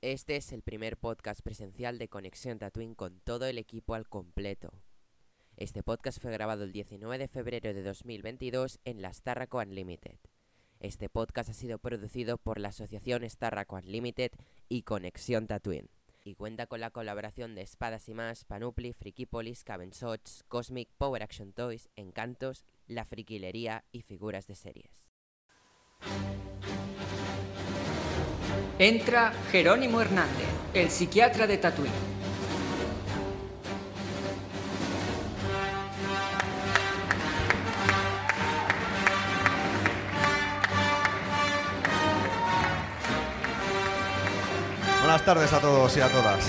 Este es el primer podcast presencial de Conexión Tatooine con todo el equipo al completo. Este podcast fue grabado el 19 de febrero de 2022 en la Starraco Unlimited. Este podcast ha sido producido por la asociación Starraco Unlimited y Conexión Tatooine y cuenta con la colaboración de Espadas y Más, Panupli, Frikipolis, Shots, Cosmic, Power Action Toys, Encantos, La Friquilería y figuras de series. Entra Jerónimo Hernández, el psiquiatra de Tatuí. Buenas tardes a todos y a todas.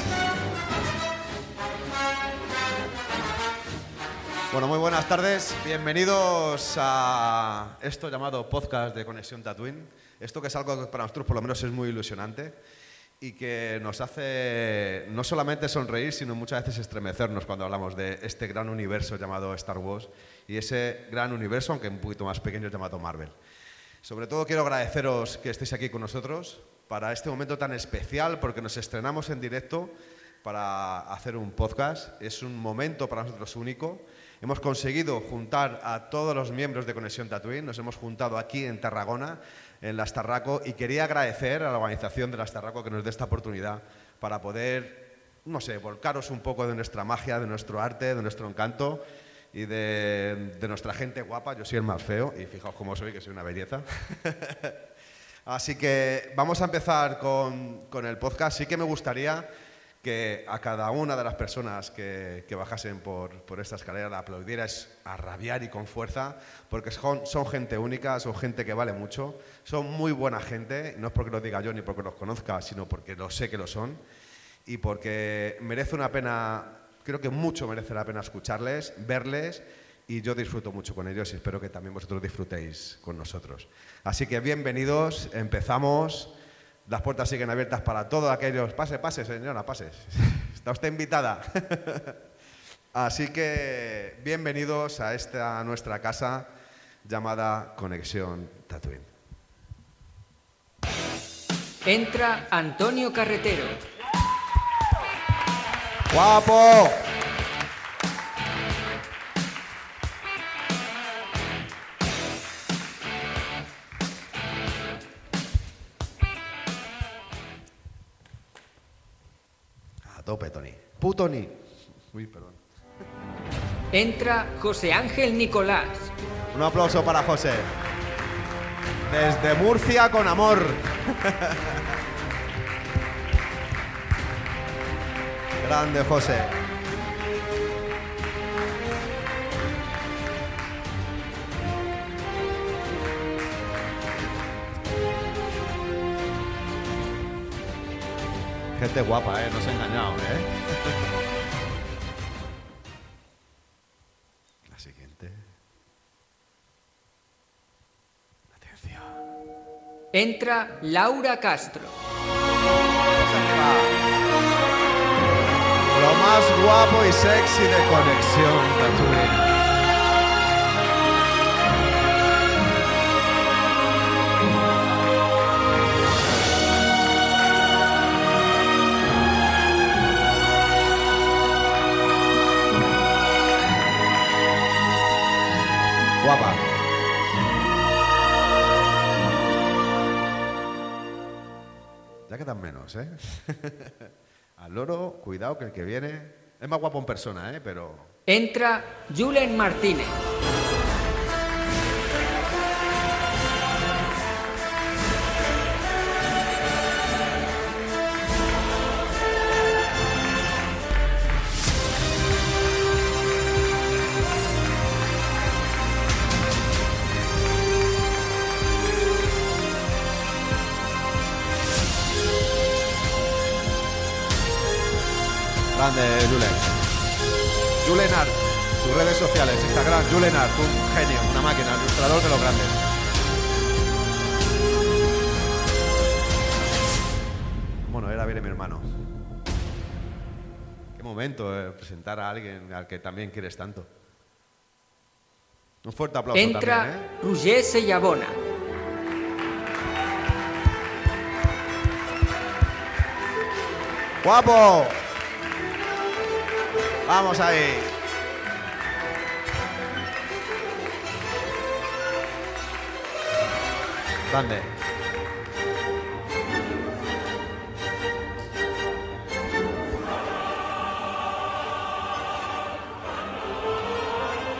Bueno, muy buenas tardes. Bienvenidos a esto llamado podcast de Conexión Tatooine. Esto que es algo que para nosotros por lo menos es muy ilusionante y que nos hace no solamente sonreír, sino muchas veces estremecernos cuando hablamos de este gran universo llamado Star Wars y ese gran universo, aunque un poquito más pequeño, llamado Marvel. Sobre todo quiero agradeceros que estéis aquí con nosotros para este momento tan especial, porque nos estrenamos en directo para hacer un podcast. Es un momento para nosotros único. Hemos conseguido juntar a todos los miembros de Conexión Tatooine, nos hemos juntado aquí en Tarragona, en la Starraco, y quería agradecer a la organización de la Starraco que nos dé esta oportunidad para poder, no sé, volcaros un poco de nuestra magia, de nuestro arte, de nuestro encanto y de, de nuestra gente guapa. Yo soy el más feo y fijaos cómo soy, que soy una belleza. Así que vamos a empezar con, el podcast. Sí que me gustaría que a cada una de las personas que, bajasen por, esta escalera la aplaudieras a rabiar y con fuerza, porque son, son, gente única, son gente que vale mucho, son muy buena gente, no es porque lo diga yo ni porque los conozca, sino porque lo sé que lo son, y porque merece una pena, creo que mucho merece la pena escucharles, verles y yo disfruto mucho con ellos y espero que también vosotros disfrutéis con nosotros. Así que bienvenidos, empezamos. Las puertas siguen abiertas para todos aquellos. Pase, pase, señora, pase. Está usted invitada. Así que bienvenidos a esta nuestra casa llamada Conexión Tatooine. Entra Antonio Carretero. ¡Guapo! Tope, Tony. Putoni. Uy, perdón. Entra José Ángel Nicolás. Un aplauso para José. Desde Murcia con amor. Grande José. Gente guapa, ¿eh? No se ha engañado, ¿eh? La siguiente. Atención. Entra Laura Castro. Lo más guapo y sexy de conexión, Tatooine. ¿Eh? Al loro, cuidado que el que viene es más guapo en persona, ¿eh? Pero... Entra Julen Martínez. Art, un genio, una máquina, ilustrador de los grandes. Bueno, ahora viene mi hermano. Qué momento eh, presentar a alguien al que también quieres tanto. Un fuerte aplauso Entra también, ¿eh? Roger Sellabona. Guapo. Vamos ahí.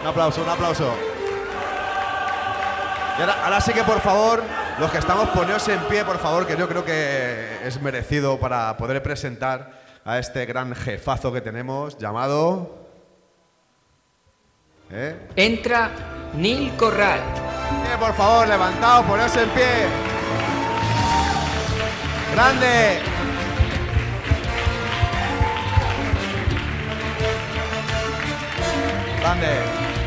Un aplauso, un aplauso. Y ahora, ahora sí que por favor, los que estamos poneos en pie, por favor, que yo creo que es merecido para poder presentar a este gran jefazo que tenemos llamado. ¿Eh? Entra Neil Corral. Eh, por favor, levantaos, poneos en pie. Grande. Grande.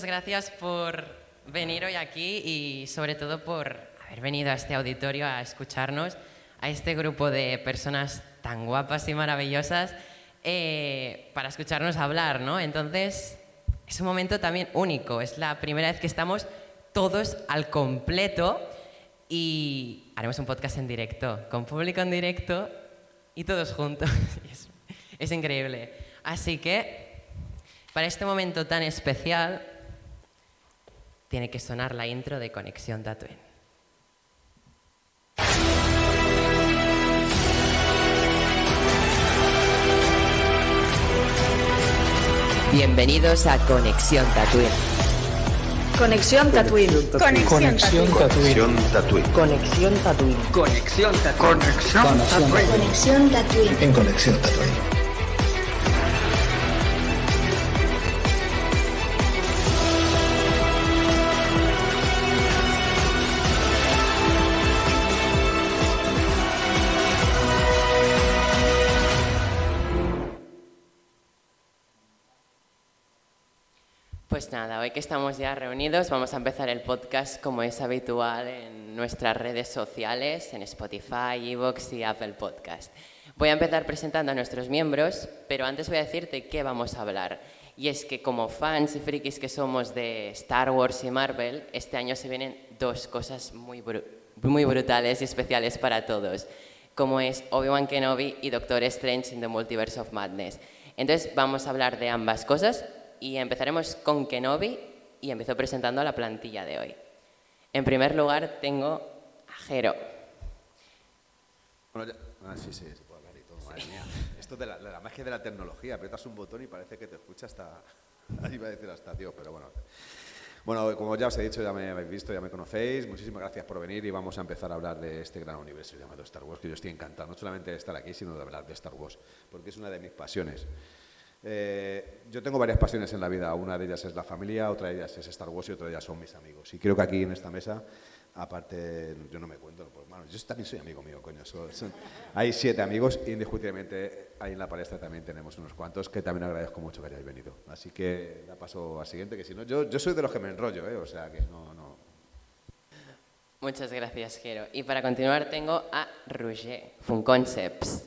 Muchas gracias por venir hoy aquí y sobre todo por haber venido a este auditorio a escucharnos, a este grupo de personas tan guapas y maravillosas, eh, para escucharnos hablar, ¿no? Entonces, es un momento también único, es la primera vez que estamos todos al completo y haremos un podcast en directo, con público en directo y todos juntos. es, es increíble. Así que para este momento tan especial, tiene que sonar la intro de Conexión Tatooine. Bienvenidos a Conexión Tatooine. Conexión Tatooine. Conexión Tatooine. Conexión Tatooine. Conexión Tatooine. Conexión Tatooine. En Conexión Tatooine. Pues nada, hoy que estamos ya reunidos, vamos a empezar el podcast como es habitual en nuestras redes sociales, en Spotify, Evox y Apple Podcast. Voy a empezar presentando a nuestros miembros, pero antes voy a decirte qué vamos a hablar. Y es que como fans y frikis que somos de Star Wars y Marvel, este año se vienen dos cosas muy, bru- muy brutales y especiales para todos, como es Obi-Wan Kenobi y Doctor Strange in the Multiverse of Madness. Entonces vamos a hablar de ambas cosas y empezaremos con Kenobi y empiezo presentando la plantilla de hoy. En primer lugar tengo a Jero. Bueno, ya- ah, sí, sí, se puede hablar y todo, madre mía. Esto de la, de la magia de la tecnología, aprietas un botón y parece que te escucha hasta. Ahí iba a decir hasta Dios, pero bueno. Bueno, como ya os he dicho, ya me habéis visto, ya me conocéis. Muchísimas gracias por venir y vamos a empezar a hablar de este gran universo llamado Star Wars, que yo estoy encantado, no solamente de estar aquí, sino de hablar de Star Wars, porque es una de mis pasiones. Eh, yo tengo varias pasiones en la vida. Una de ellas es la familia, otra de ellas es Star Wars y otra de ellas son mis amigos. Y creo que aquí en esta mesa, aparte, yo no me cuento, pues, bueno, yo también soy amigo mío, coño. hay siete amigos, indiscutiblemente ahí en la palestra también tenemos unos cuantos que también agradezco mucho que hayáis venido. Así que da paso al siguiente, que si no, yo, soy de los que me enrollo, ¿eh? o sea que no, no. Muchas gracias, Jero. Y para continuar tengo a Roger, Funconcepts,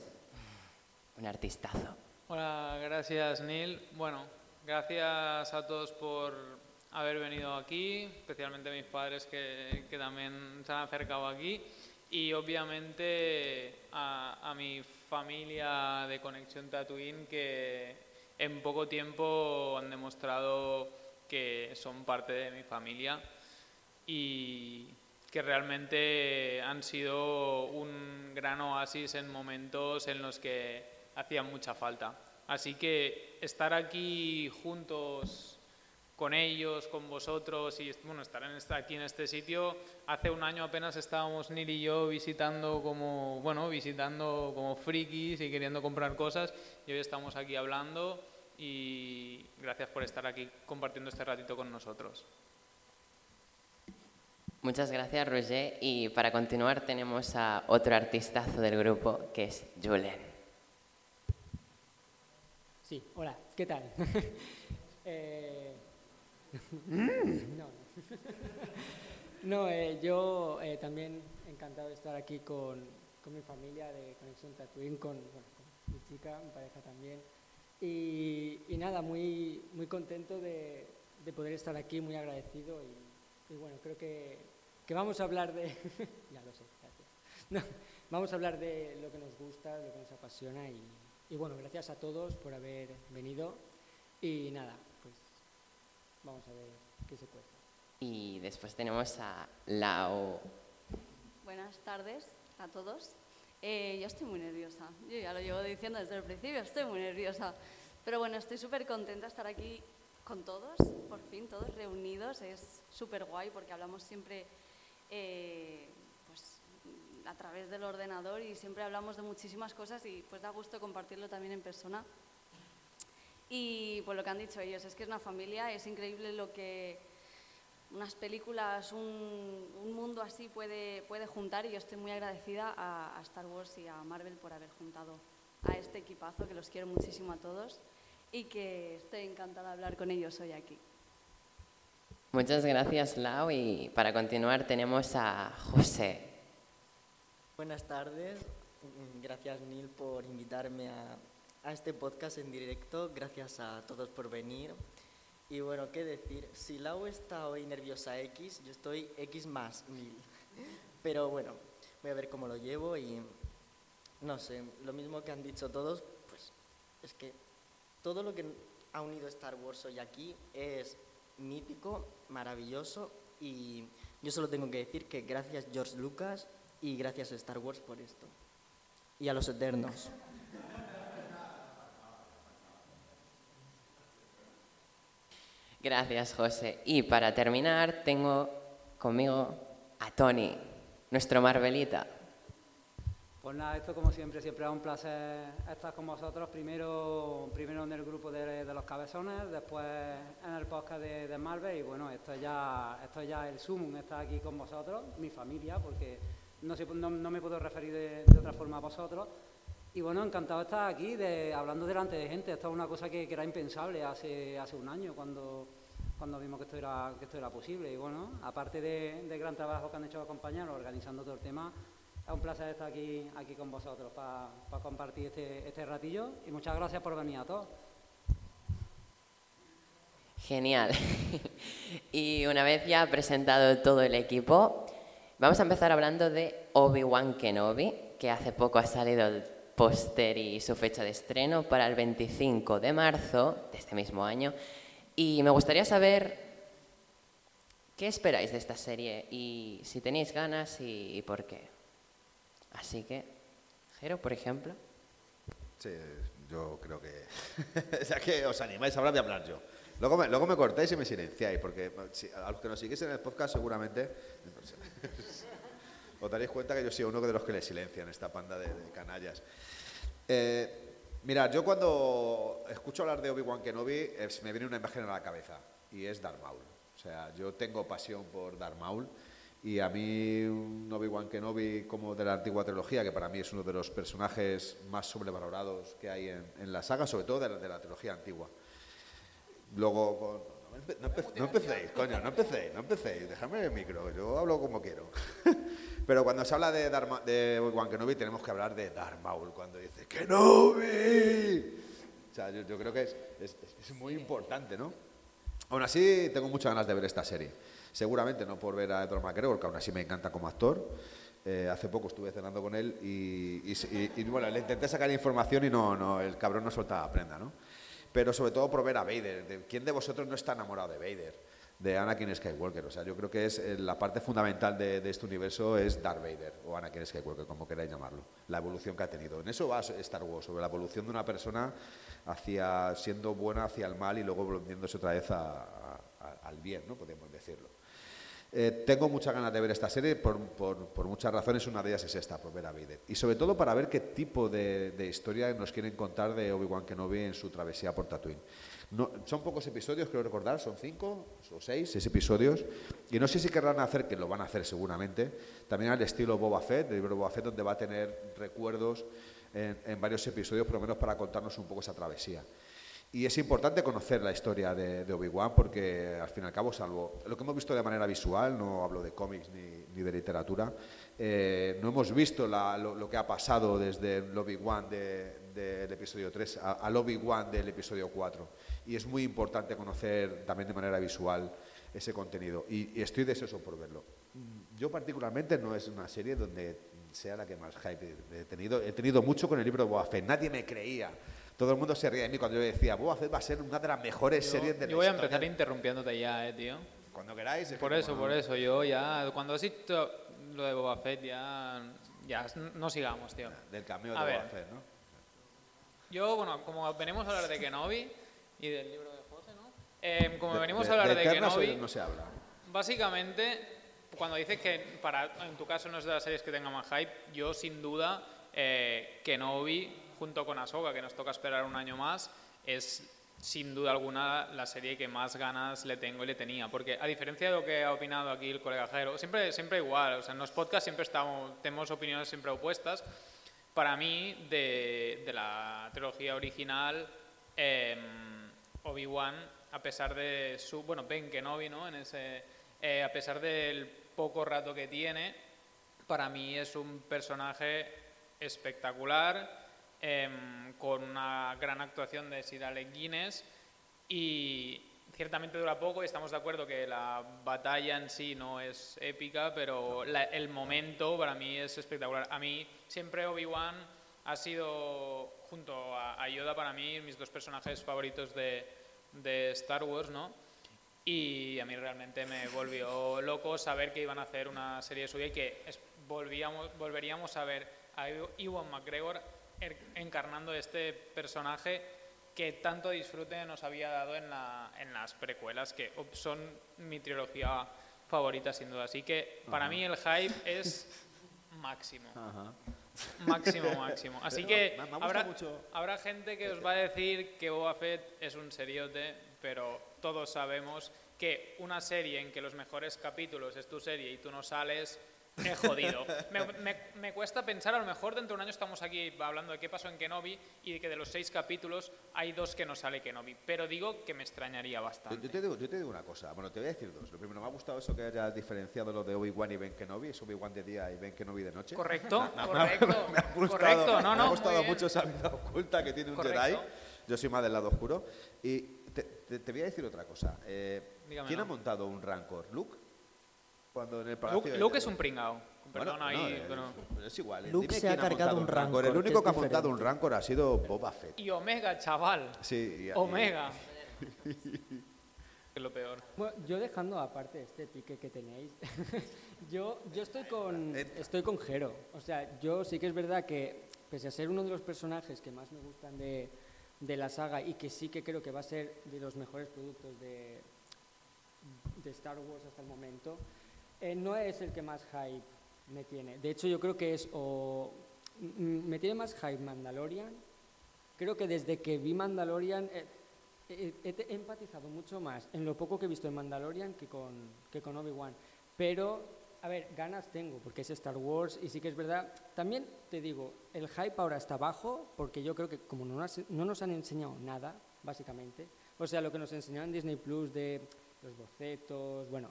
un artistazo. Hola, gracias Neil. Bueno, gracias a todos por haber venido aquí, especialmente mis padres que, que también se han acercado aquí y obviamente a, a mi familia de Conexión Tatooine que en poco tiempo han demostrado que son parte de mi familia y que realmente han sido un gran oasis en momentos en los que hacían mucha falta. Así que estar aquí juntos con ellos, con vosotros y bueno, estar en aquí en este sitio, hace un año apenas estábamos Neil y yo visitando como, bueno, visitando como frikis y queriendo comprar cosas y hoy estamos aquí hablando y gracias por estar aquí compartiendo este ratito con nosotros. Muchas gracias, Roger. Y para continuar tenemos a otro artistazo del grupo, que es Julen. Sí, hola, ¿qué tal? Eh, no, eh, yo eh, también encantado de estar aquí con, con mi familia de Conexión Tatooine, con, bueno, con mi chica, mi pareja también. Y, nada, muy, muy contento de, de poder estar aquí, muy agradecido. Y, bueno, creo que, que vamos a hablar de... ya lo sé, gracias. Vamos a hablar de lo que nos gusta, lo que nos apasiona. Y, y bueno, gracias a todos por haber venido. Y nada, pues vamos a ver qué se cuenta. Y después tenemos a Lau. Buenas tardes a todos. Eh, yo estoy muy nerviosa. Yo ya lo llevo diciendo desde el principio, estoy muy nerviosa. Pero bueno, estoy súper contenta de estar aquí con todos, por fin, todos reunidos. Es súper guay porque hablamos siempre eh, a través del ordenador y siempre hablamos de muchísimas cosas y pues da gusto compartirlo también en persona. Y pues lo que han dicho ellos, es que es una familia, es increíble lo que unas películas, un, un mundo así puede, puede juntar y yo estoy muy agradecida a, a Star Wars y a Marvel por haber juntado a este equipazo, que los quiero muchísimo a todos y que estoy encantada de hablar con ellos hoy aquí. Muchas gracias, Lau. Y para continuar tenemos a José. Buenas tardes. Mm, Gracias, Neil, por invitarme a, a este podcast en directo. Gracias a todos por venir. Y bueno, qué decir, si Lau está hoy nerviosa X, yo estoy X más mil. Pero bueno, voy a ver cómo lo llevo y no sé, lo mismo que han dicho todos, pues es que todo lo que ha unido Star Wars hoy aquí es mítico, maravilloso y yo solo tengo que decir que gracias George Lucas y gracias a Star Wars por esto. Y a los Eternos. Gracias, José. Y para terminar tengo conmigo a Tony, nuestro Marvelita. Pues nada, esto como siempre, siempre es un placer estar con vosotros. Primero, primero en el grupo de, de los cabezones, después en el podcast de, de Marvel y bueno, esto ya, esto ya es el sumum, estar aquí con vosotros, mi familia, porque no, no, me puedo referir de, de otra forma a vosotros. Y bueno, encantado de estar aquí de, hablando delante de gente. Esto es una cosa que, era impensable hace, hace un año cuando, cuando vimos que esto, era, que esto era posible. Y bueno, aparte de- del gran trabajo que han hecho los compañeros organizando todo el tema, es un placer estar aquí, aquí con vosotros para compartir este, este ratillo. Y muchas gracias por venir a todos. Genial. y una vez ya presentado todo el equipo, vamos a empezar hablando de Obi-Wan Kenobi, que hace poco ha salido el póster y su fecha de estreno para el 25 de marzo de este mismo año. Y me gustaría saber qué esperáis de esta serie y si tenéis ganas y, por qué. Así que, Jero, por ejemplo. Sí, yo creo que. ya que os animáis a hablar, voy a hablar yo. Luego me, luego me cortáis y me silenciáis, porque si- a los que nos seguís en el podcast seguramente os daréis cuenta que yo soy uno de los que le silencian esta panda de, canallas. Eh, mirad, yo cuando escucho hablar de Obi-Wan Kenobi me viene una imagen a la cabeza y es Darth Maul. O sea, yo tengo pasión por Darth Maul y a mí un Obi-Wan Kenobi como de la antigua trilogía, que para mí es uno de los personajes más sobrevalorados que hay en, la saga, sobre todo de la, de la trilogía antigua. Luego, no, empe- no empe- no empecéis, coño, no empecéis, no empecéis, dejadme el micro, yo hablo como quiero. Pero cuando se habla de, Darth Ma- de Obi-Wan Kenobi tenemos que hablar de Darth Maul, cuando dice ¡Kenobi! O sea, yo, yo creo que es, es- muy importante, ¿no? Aún así, tengo muchas ganas de ver esta serie. Seguramente no por ver a Edward McGregor, porque aún así me encanta como actor. Eh, hace poco estuve cenando con él y, y- y- y, bueno, le intenté sacar información y no, no, el cabrón no soltaba prenda, ¿no? Pero sobre todo por ver a Vader. De, ¿Quién de vosotros no está enamorado de Vader? De Anakin Skywalker. O sea, yo creo que es eh, la parte fundamental de, este universo es Darth Vader o Anakin Skywalker, como queráis llamarlo. La evolución que ha tenido. En eso va Star Wars, sobre la evolución de una persona hacia siendo buena hacia el mal y luego volviéndose otra vez al bien, ¿no? Podríamos. Eh, tengo muchas ganas de ver esta serie por, por- por muchas razones. Una de ellas es esta, por ver a Vader. Y sobre todo para ver qué tipo de, de historia nos quieren contar de Obi-Wan Kenobi en su travesía por Tatooine. No, son pocos episodios, creo recordar, son cinco o seis, seis episodios. Y no sé si querrán hacer, que lo van a hacer seguramente, también al estilo Boba Fett, del libro Boba Fett, donde va a tener recuerdos en, en varios episodios, por lo menos para contarnos un poco esa travesía. Y es importante conocer la historia de, de Obi-Wan porque, al fin y al cabo, salvo lo que hemos visto de manera visual, no hablo de cómics ni, ni de literatura, eh, no hemos visto la- lo, lo que ha pasado desde el Obi-Wan de- del episodio 3 a- al Obi-Wan del episodio 4. Y es muy importante conocer también de manera visual ese contenido. Y, y estoy deseoso por verlo. Mm, Yo particularmente no es una serie donde sea la que más hype he tenido. He tenido mucho con el libro de Boba. Nadie me creía. Todo el mundo se reía de mí cuando yo decía, Boba Fett va a ser una de las mejores Yo, series de la yo voy a historia". empezar interrumpiéndote ya, eh, tío. Cuando queráis. es que Por eso, como por eso. Yo ya, cuando has dicho lo de Boba Fett, ya, ya no sigamos, tío. Del cameo A de ver. Boba Fett, ¿no? Yo, bueno, como venimos a hablar de Kenobi y del libro de José, ¿no? Eh, como De- venimos de- a hablar de de, Eternas Kenobi, no se habla. básicamente, cuando dices que para, en tu caso no es de las series que tenga más hype, yo sin duda, eh, Kenobi, junto con Ahsoka, que nos toca esperar un año más, es sin duda alguna la serie que más ganas le tengo y le tenía. Porque a diferencia de lo que ha opinado aquí el colega Jero, siempre, siempre igual, o sea, en los podcasts siempre estamos, tenemos opiniones siempre opuestas. Para mí, de, de la trilogía original, eh, Obi-Wan, a pesar de su. Bueno, Ben Kenobi, ¿no? En ese, eh, a pesar del poco rato que tiene, para mí es un personaje espectacular, em, con una gran actuación de Sir Alec Guinness y ciertamente dura poco y estamos de acuerdo que la batalla en sí no es épica, pero la- el momento para mí es espectacular. A mí siempre Obi-Wan ha sido, junto a, a Yoda, para mí mis dos personajes favoritos de, de Star Wars, ¿no? Y a mí realmente me volvió loco saber que iban a hacer una serie suya y que volvíamos, volveríamos a ver a Ewan McGregor encarnando este personaje que tanto disfrute nos había dado en, la- en las precuelas, que son mi trilogía favorita sin duda. Así que para Ajá. mí el hype es máximo. Ajá. Máximo, máximo. Así que me- me gusta habrá, mucho- habrá gente que os va a decir que Boba Fett es un seriote, pero todos sabemos que una serie en que los mejores capítulos es tu serie y tú no sales, es jodido. me, me- me cuesta pensar, a lo mejor dentro de un año estamos aquí hablando de qué pasó en Kenobi y de que de los seis capítulos hay dos que no sale Kenobi, pero digo que me extrañaría Yo, bastante. yo te digo, yo te digo una cosa, bueno, te voy a decir dos. Lo primero, me ha gustado eso que hayas diferenciado lo de Obi-Wan y Ben Kenobi, es Obi-Wan de día y Ben Kenobi de noche. Correcto, Me correcto, me ha gustado, correcto, no, me no, ha gustado mucho esa vida oculta que tiene un Correcto. Jedi. Yo soy más del lado oscuro. Y te, te- te voy a decir otra cosa. Eh. ¿Quién ha montado un Rancor? ¿Luke? Cuando en el palacio Luke, de es un pringao. Bueno, no, ahí, eh, pero... pero es igual. Luke dime se ha cargado un Rancor, El que único que ha montado un Rancor ha sido Boba Fett. Y Omega, chaval. Sí, y- y- Omega. es lo peor. Bueno, yo dejando aparte este pique que tenéis, yo, yo estoy con estoy con Jero. O sea, yo sí que es verdad que, pese a ser uno de los personajes que más me gustan de, de la saga y que sí que creo que va a ser de los mejores productos de, de Star Wars hasta el momento, eh, no es el que más hype me tiene. De hecho, yo creo que es o mm, me tiene más hype Mandalorian. Creo que desde que vi Mandalorian eh, he, he- empatizado mucho más en lo poco que he visto en Mandalorian que con, que con Obi-Wan. Pero, a ver, ganas tengo, porque es Star Wars y sí que es verdad. También te digo, el hype ahora está bajo, porque yo creo que como no no nos han enseñado nada, básicamente, o sea, lo que nos enseñaron en Disney Plus de los bocetos, bueno,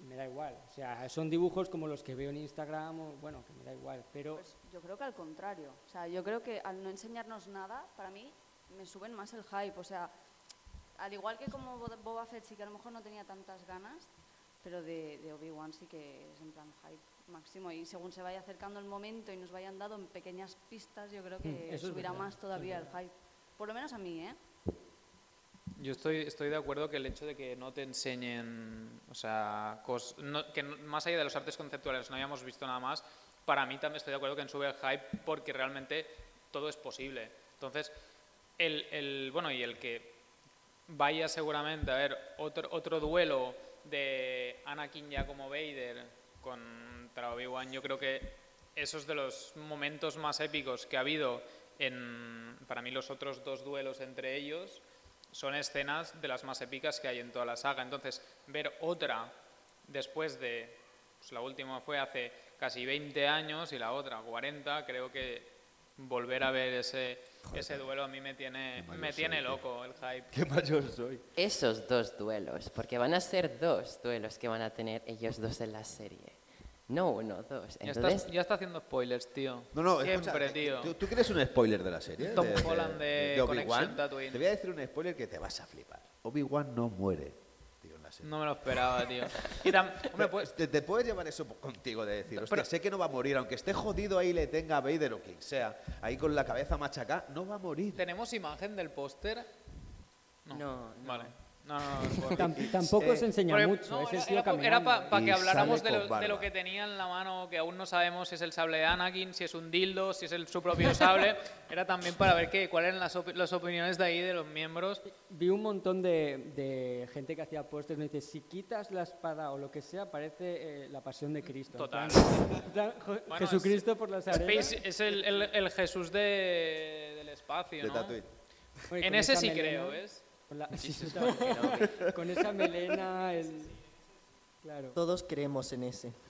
me da igual. O sea, son dibujos como los que veo en Instagram, o, bueno, que me da igual, pero... Pues yo creo que al contrario. O sea, yo creo que al no enseñarnos nada, para mí me suben más el hype. O sea, al igual que como Bo- Boba Fett sí que a lo mejor no tenía tantas ganas, pero de, de Obi-Wan sí que es en plan hype máximo. Y según se vaya acercando el momento y nos vayan dando en pequeñas pistas, yo creo Mm, que es subirá verdad, más todavía el hype. Por lo menos a mí, ¿eh? Yo estoy, estoy de acuerdo que el hecho de que no te enseñen, o sea, cos- no- que más allá de los artes conceptuales no hayamos visto nada más, para mí también estoy de acuerdo que sube el hype porque realmente todo es posible. Entonces, el, el- bueno, y el que vaya seguramente a ver otro, otro duelo de Anakin ya como Vader contra Obi-Wan, yo creo que esos de los momentos más épicos que ha habido en, para mí, los otros dos duelos entre ellos son escenas de las más épicas que hay en toda la saga. Entonces, ver otra después de, pues la última fue hace casi 20 años y la otra 40, creo que volver a ver ese, ese duelo a mí me tiene, me soy, tiene loco el hype. Qué mayor soy. Esos dos duelos, porque van a ser dos duelos que van a tener ellos dos en la serie. No uno, dos. Ya, Entonces, estás, ya está haciendo spoilers, tío. No, no, Siempre, escucha, tío. ¿tú, tú quieres un spoiler de la serie? Tom Holland de Obi-Wan? Conexión Tatooine. Te voy a decir un spoiler que te vas a flipar. Obi-Wan no muere, tío, en la serie. No me lo esperaba, tío. Y tam- hombre, pues, ¿Te, te puedes llevar eso contigo de decir, hostia, Pero- sé que no va a morir, aunque esté jodido ahí le tenga a Vader o quien sea, ahí con la cabeza machacada, no va a morir. ¿tenemos imagen del póster? no, no. Vale. No, no, no. es tampoco Eh, se enseña Porque- mucho, no, es era- para Y que habláramos de lo, de lo barba. que tenía en la mano, que aún no sabemos si es el sable de Anakin, si es un dildo, si es el, su propio sable. Era también para ver qué, cuáles eran las, opi- las opiniones de ahí de los miembros. Vi un montón de, de gente que hacía pósters y me dice, si quitas la espada o lo que sea, parece eh, la pasión de Cristo. Total. Bueno, Jesucristo por las arenas. Space es el, el- el Jesús de- del espacio, De ¿no? Tatooine. Oye, En ese sí melena, creo, ¿ves? Con, la- sí, sí, también. Con esa melena, el... Claro. Todos creemos en ese.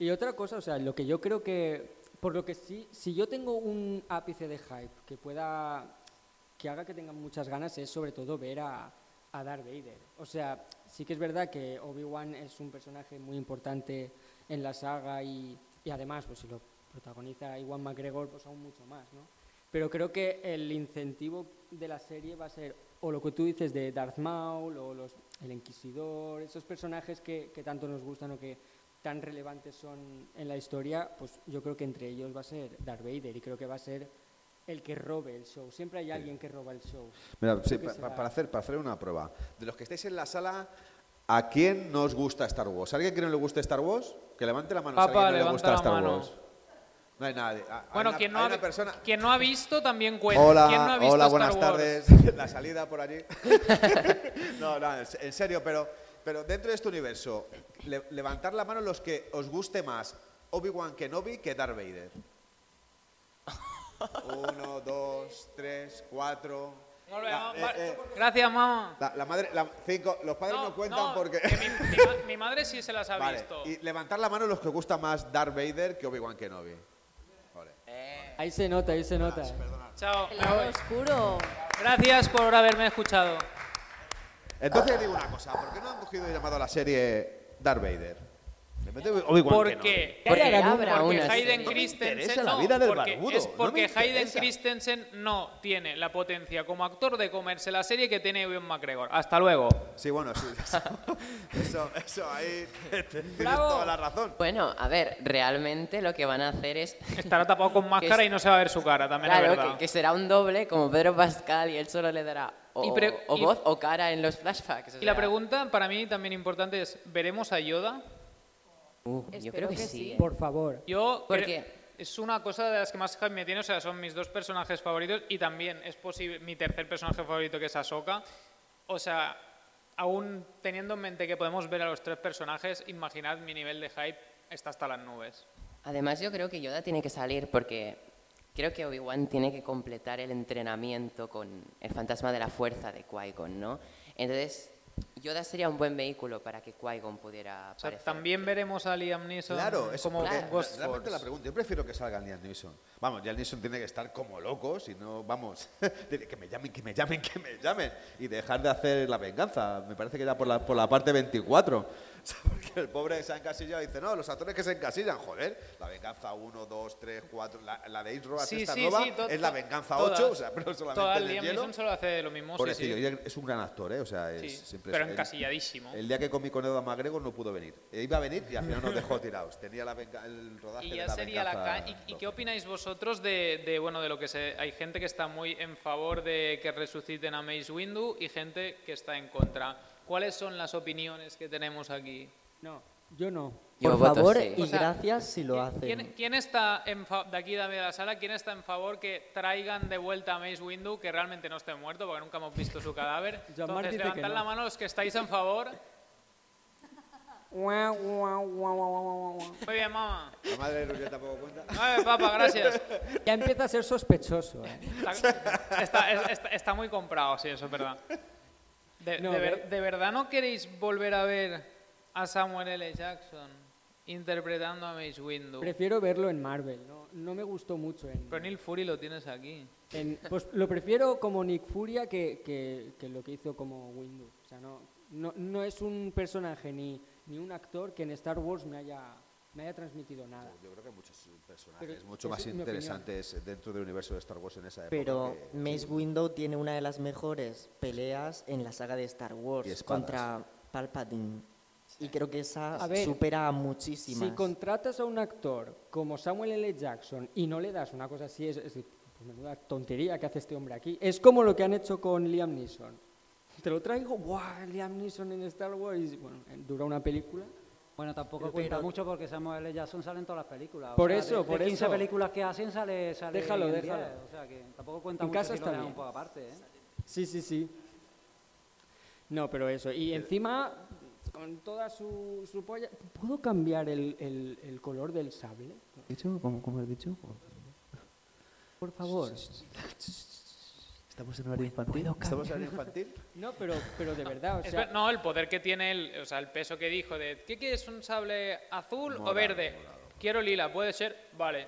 Y otra cosa, o sea, lo que yo creo que, por lo que sí, si yo tengo un ápice de hype que pueda, que haga que tengan muchas ganas, es sobre todo ver a, a Darth Vader. O sea, sí que es verdad que Obi-Wan es un personaje muy importante en la saga y, y además, pues si lo protagoniza Iwan McGregor, pues aún mucho más, ¿no? Pero creo que el incentivo de la serie va a ser o lo que tú dices de Darth Maul o los, el Inquisidor, esos personajes que, que tanto nos gustan o que tan relevantes son en la historia, pues yo creo que entre ellos va a ser Darth Vader y creo que va a ser el que robe el show. Siempre hay alguien que roba el show. Mira, sí, pa- será- para, hacer, para hacer una prueba. De los que estáis en la sala, ¿a quién nos gusta Star Wars? ¿Alguien que no le guste Star Wars? Que levante la mano si a alguien no le levanta gusta la Star mano. Wars. No hay nadie. Ah, hay Bueno, una- quien, no hay ha, una vi- persona... quien no ha visto también cuenta. Hola, ¿Quién no ha visto hola, Star buenas Wars? tardes. La salida por allí. no, no, en se- en serio, pero, pero dentro de este universo, le- levantar la mano los que os guste más Obi-Wan Kenobi que Darth Vader. Uno, dos, tres, cuatro. La- eh, eh, Gracias, mamá. la, la madre, la- cinco, los padres no, cuentan no, porque... que mi, mi ma- mi madre sí se las ha Vale, visto. y levantar la mano los que os gusta más Darth Vader que Obi-Wan Kenobi. Ahí se nota, ahí se nota. Chao. El lado oscuro. Gracias por haberme escuchado. Entonces digo una cosa, ¿por qué no han cogido y llamado a la serie Darth Vader? Obi-Wan. Porque Porque habrá Porque una Hayden. No Christensen la no, vida del porque barbudo, es no porque Hayden. Christensen no tiene la potencia como actor de comerse la serie que tiene Ewan McGregor. Hasta luego. Sí, bueno, sí. Eso, eso ahí tienes Bravo. toda la razón. Bueno, a ver, realmente lo que van a hacer es... Estará tapado con máscara y no se va a ver su cara, también es Claro, verdad. que, que será un doble como Pedro Pascal y él solo le dará o, y- voz o cara en los flashbacks. o Y la pregunta para mí también importante es, ¿veremos a Yoda? Uh, yo creo que, que sí. sí. ¿eh? Por favor. Yo ¿Por cre- qué? es una cosa de las que más hype me tiene, o sea, son mis dos personajes favoritos y también es posible mi tercer personaje favorito que es Ahsoka. O sea, aún teniendo en mente que podemos ver a los tres personajes, imaginad mi nivel de hype está hasta las nubes. Además, yo creo que Yoda tiene que salir porque creo que Obi-Wan tiene que completar el entrenamiento con el fantasma de la fuerza de Qui-Gon, ¿no? Entonces, Yoda sería un buen vehículo para que Qui-Gon pudiera O sea, aparecer. también veremos a Liam Neeson Claro, eso como porque Ghost realmente Force. la pregunta, yo prefiero que salga Liam Neeson. Vamos, Liam Neeson tiene que estar como loco, si no, vamos, tiene que me llamen, que me llamen, que me llamen. Y dejar de hacer la venganza. Me parece que ya por la, por la parte 24. O sea, Porque el pobre se ha encasillado y dice, no, los actores que se encasillan, joder, la venganza 1, 2, 3, 4, la, la de Ace Road, Sí, esta sí, nueva, sí, es la venganza todas. 8, o sea, pero solamente Todas, en el Liam hielo. Neeson solo hace lo mismo, sí. y es un gran actor, ¿eh? O sea, es, Sí, siempre pero encasilladísimo. El día que comí con Edo McGregor no pudo venir. E iba a venir y al final nos dejó tirados. Tenía la venga- el rodaje Y de ya la sería la ¿Y, y 12. qué opináis vosotros de, de, bueno de lo que se hay gente que está muy en favor de que resuciten a Mace Windu y gente que está en contra? ¿Cuáles son las opiniones que tenemos aquí? No, yo no. Yo Por voto favor sí. y O sea, gracias si lo ¿Quién- hacen. ¿Quién, quién está en de aquí de la sala? ¿Quién está en favor que traigan de vuelta a Mace Windu que realmente no esté muerto porque nunca hemos visto su cadáver? Entonces levantad no. la mano los que estáis en favor. Muy bien, mamá. La madre de Rubio tampoco cuenta. Ay, papá, gracias. Ya empieza a ser sospechoso. ¿eh? Está, está- es- está- está muy comprado, sí, eso es verdad. De, No, de ver- ve- ¿de verdad no queréis volver a ver a Samuel L. Jackson interpretando a Mace Windu. Prefiero verlo en Marvel, no, no me gustó mucho en... Pero Neil Fury lo tienes aquí. en- pues lo prefiero como Nick Furia que, que- que lo que hizo como Windu. O sea, no, no, no es un personaje ni, ni un actor que en Star Wars me haya, me haya transmitido nada. Yo creo que hay muchos personajes Pero mucho es más opinión. interesantes dentro del universo de Star Wars en esa época. Pero que- Mace Windu tiene una de las mejores peleas en la saga de Star Wars contra Palpatine. Y creo que esa A ver, supera a muchísimas. Si contratas a un actor como Samuel L. Jackson y no le das una cosa así, es, es pues menuda tontería que hace este hombre aquí. Es como lo que han hecho con Liam Neeson. Te lo traigo, ¡buah! Liam Neeson en Star Wars. bueno, dura una película. Bueno, tampoco Pero- cuenta pero- mucho porque Samuel L. Jackson sale en todas las películas. o Por sea, eso, de, de por 15 eso. películas que hacen sale, sale Déjalo, en déjalo. 10, o sea que tampoco cuenta En mucho casa si está bien. un poco aparte. ¿eh? Sí, sí, sí. No, pero eso. Y encima, con toda su, su polla... ¿Puedo cambiar el, el- el color del sable? ¿Dicho? ¿Cómo, cómo has dicho? Por favor. ¿Estamos en horario infantil? ¿Estamos en horario infantil? No, pero, pero de verdad, o sea... no, el poder que tiene, el, o sea, el peso que dijo de ¿qué quieres, un sable azul o Morado, verde? Quiero lila, puede ser, vale.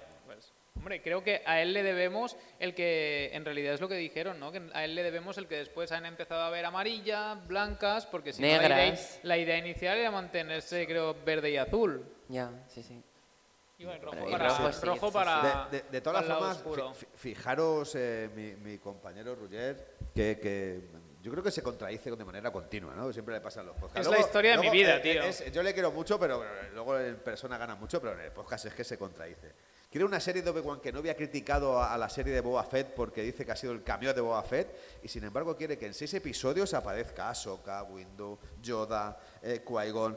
Hombre, creo que a él le debemos el que, en realidad es lo que dijeron, ¿no? Que a él le debemos el que después han empezado a ver amarillas, blancas, porque si no, la idea, Negras. la idea inicial era mantenerse, creo, verde y azul. Ya, sí, sí. Y bueno, rojo Y para, rojo sí, rojo sí, para, De, de- de para todas lado formas, fijaros, eh, mi, mi compañero Ruger, que, que yo creo que se contradice de manera continua, ¿no? Siempre le pasa en los podcasts. Es la historia de mi vida, eh, tío. es- yo le quiero mucho, pero eh, luego en persona gana mucho, pero en el podcast es que se contradice. Quiere una serie de Obi-Wan que no había criticado a, a la serie de Boba Fett porque dice que ha sido el cameo de Boba Fett y sin embargo quiere que en seis episodios aparezca Ahsoka, Windu, Yoda, eh, Qui-Gon.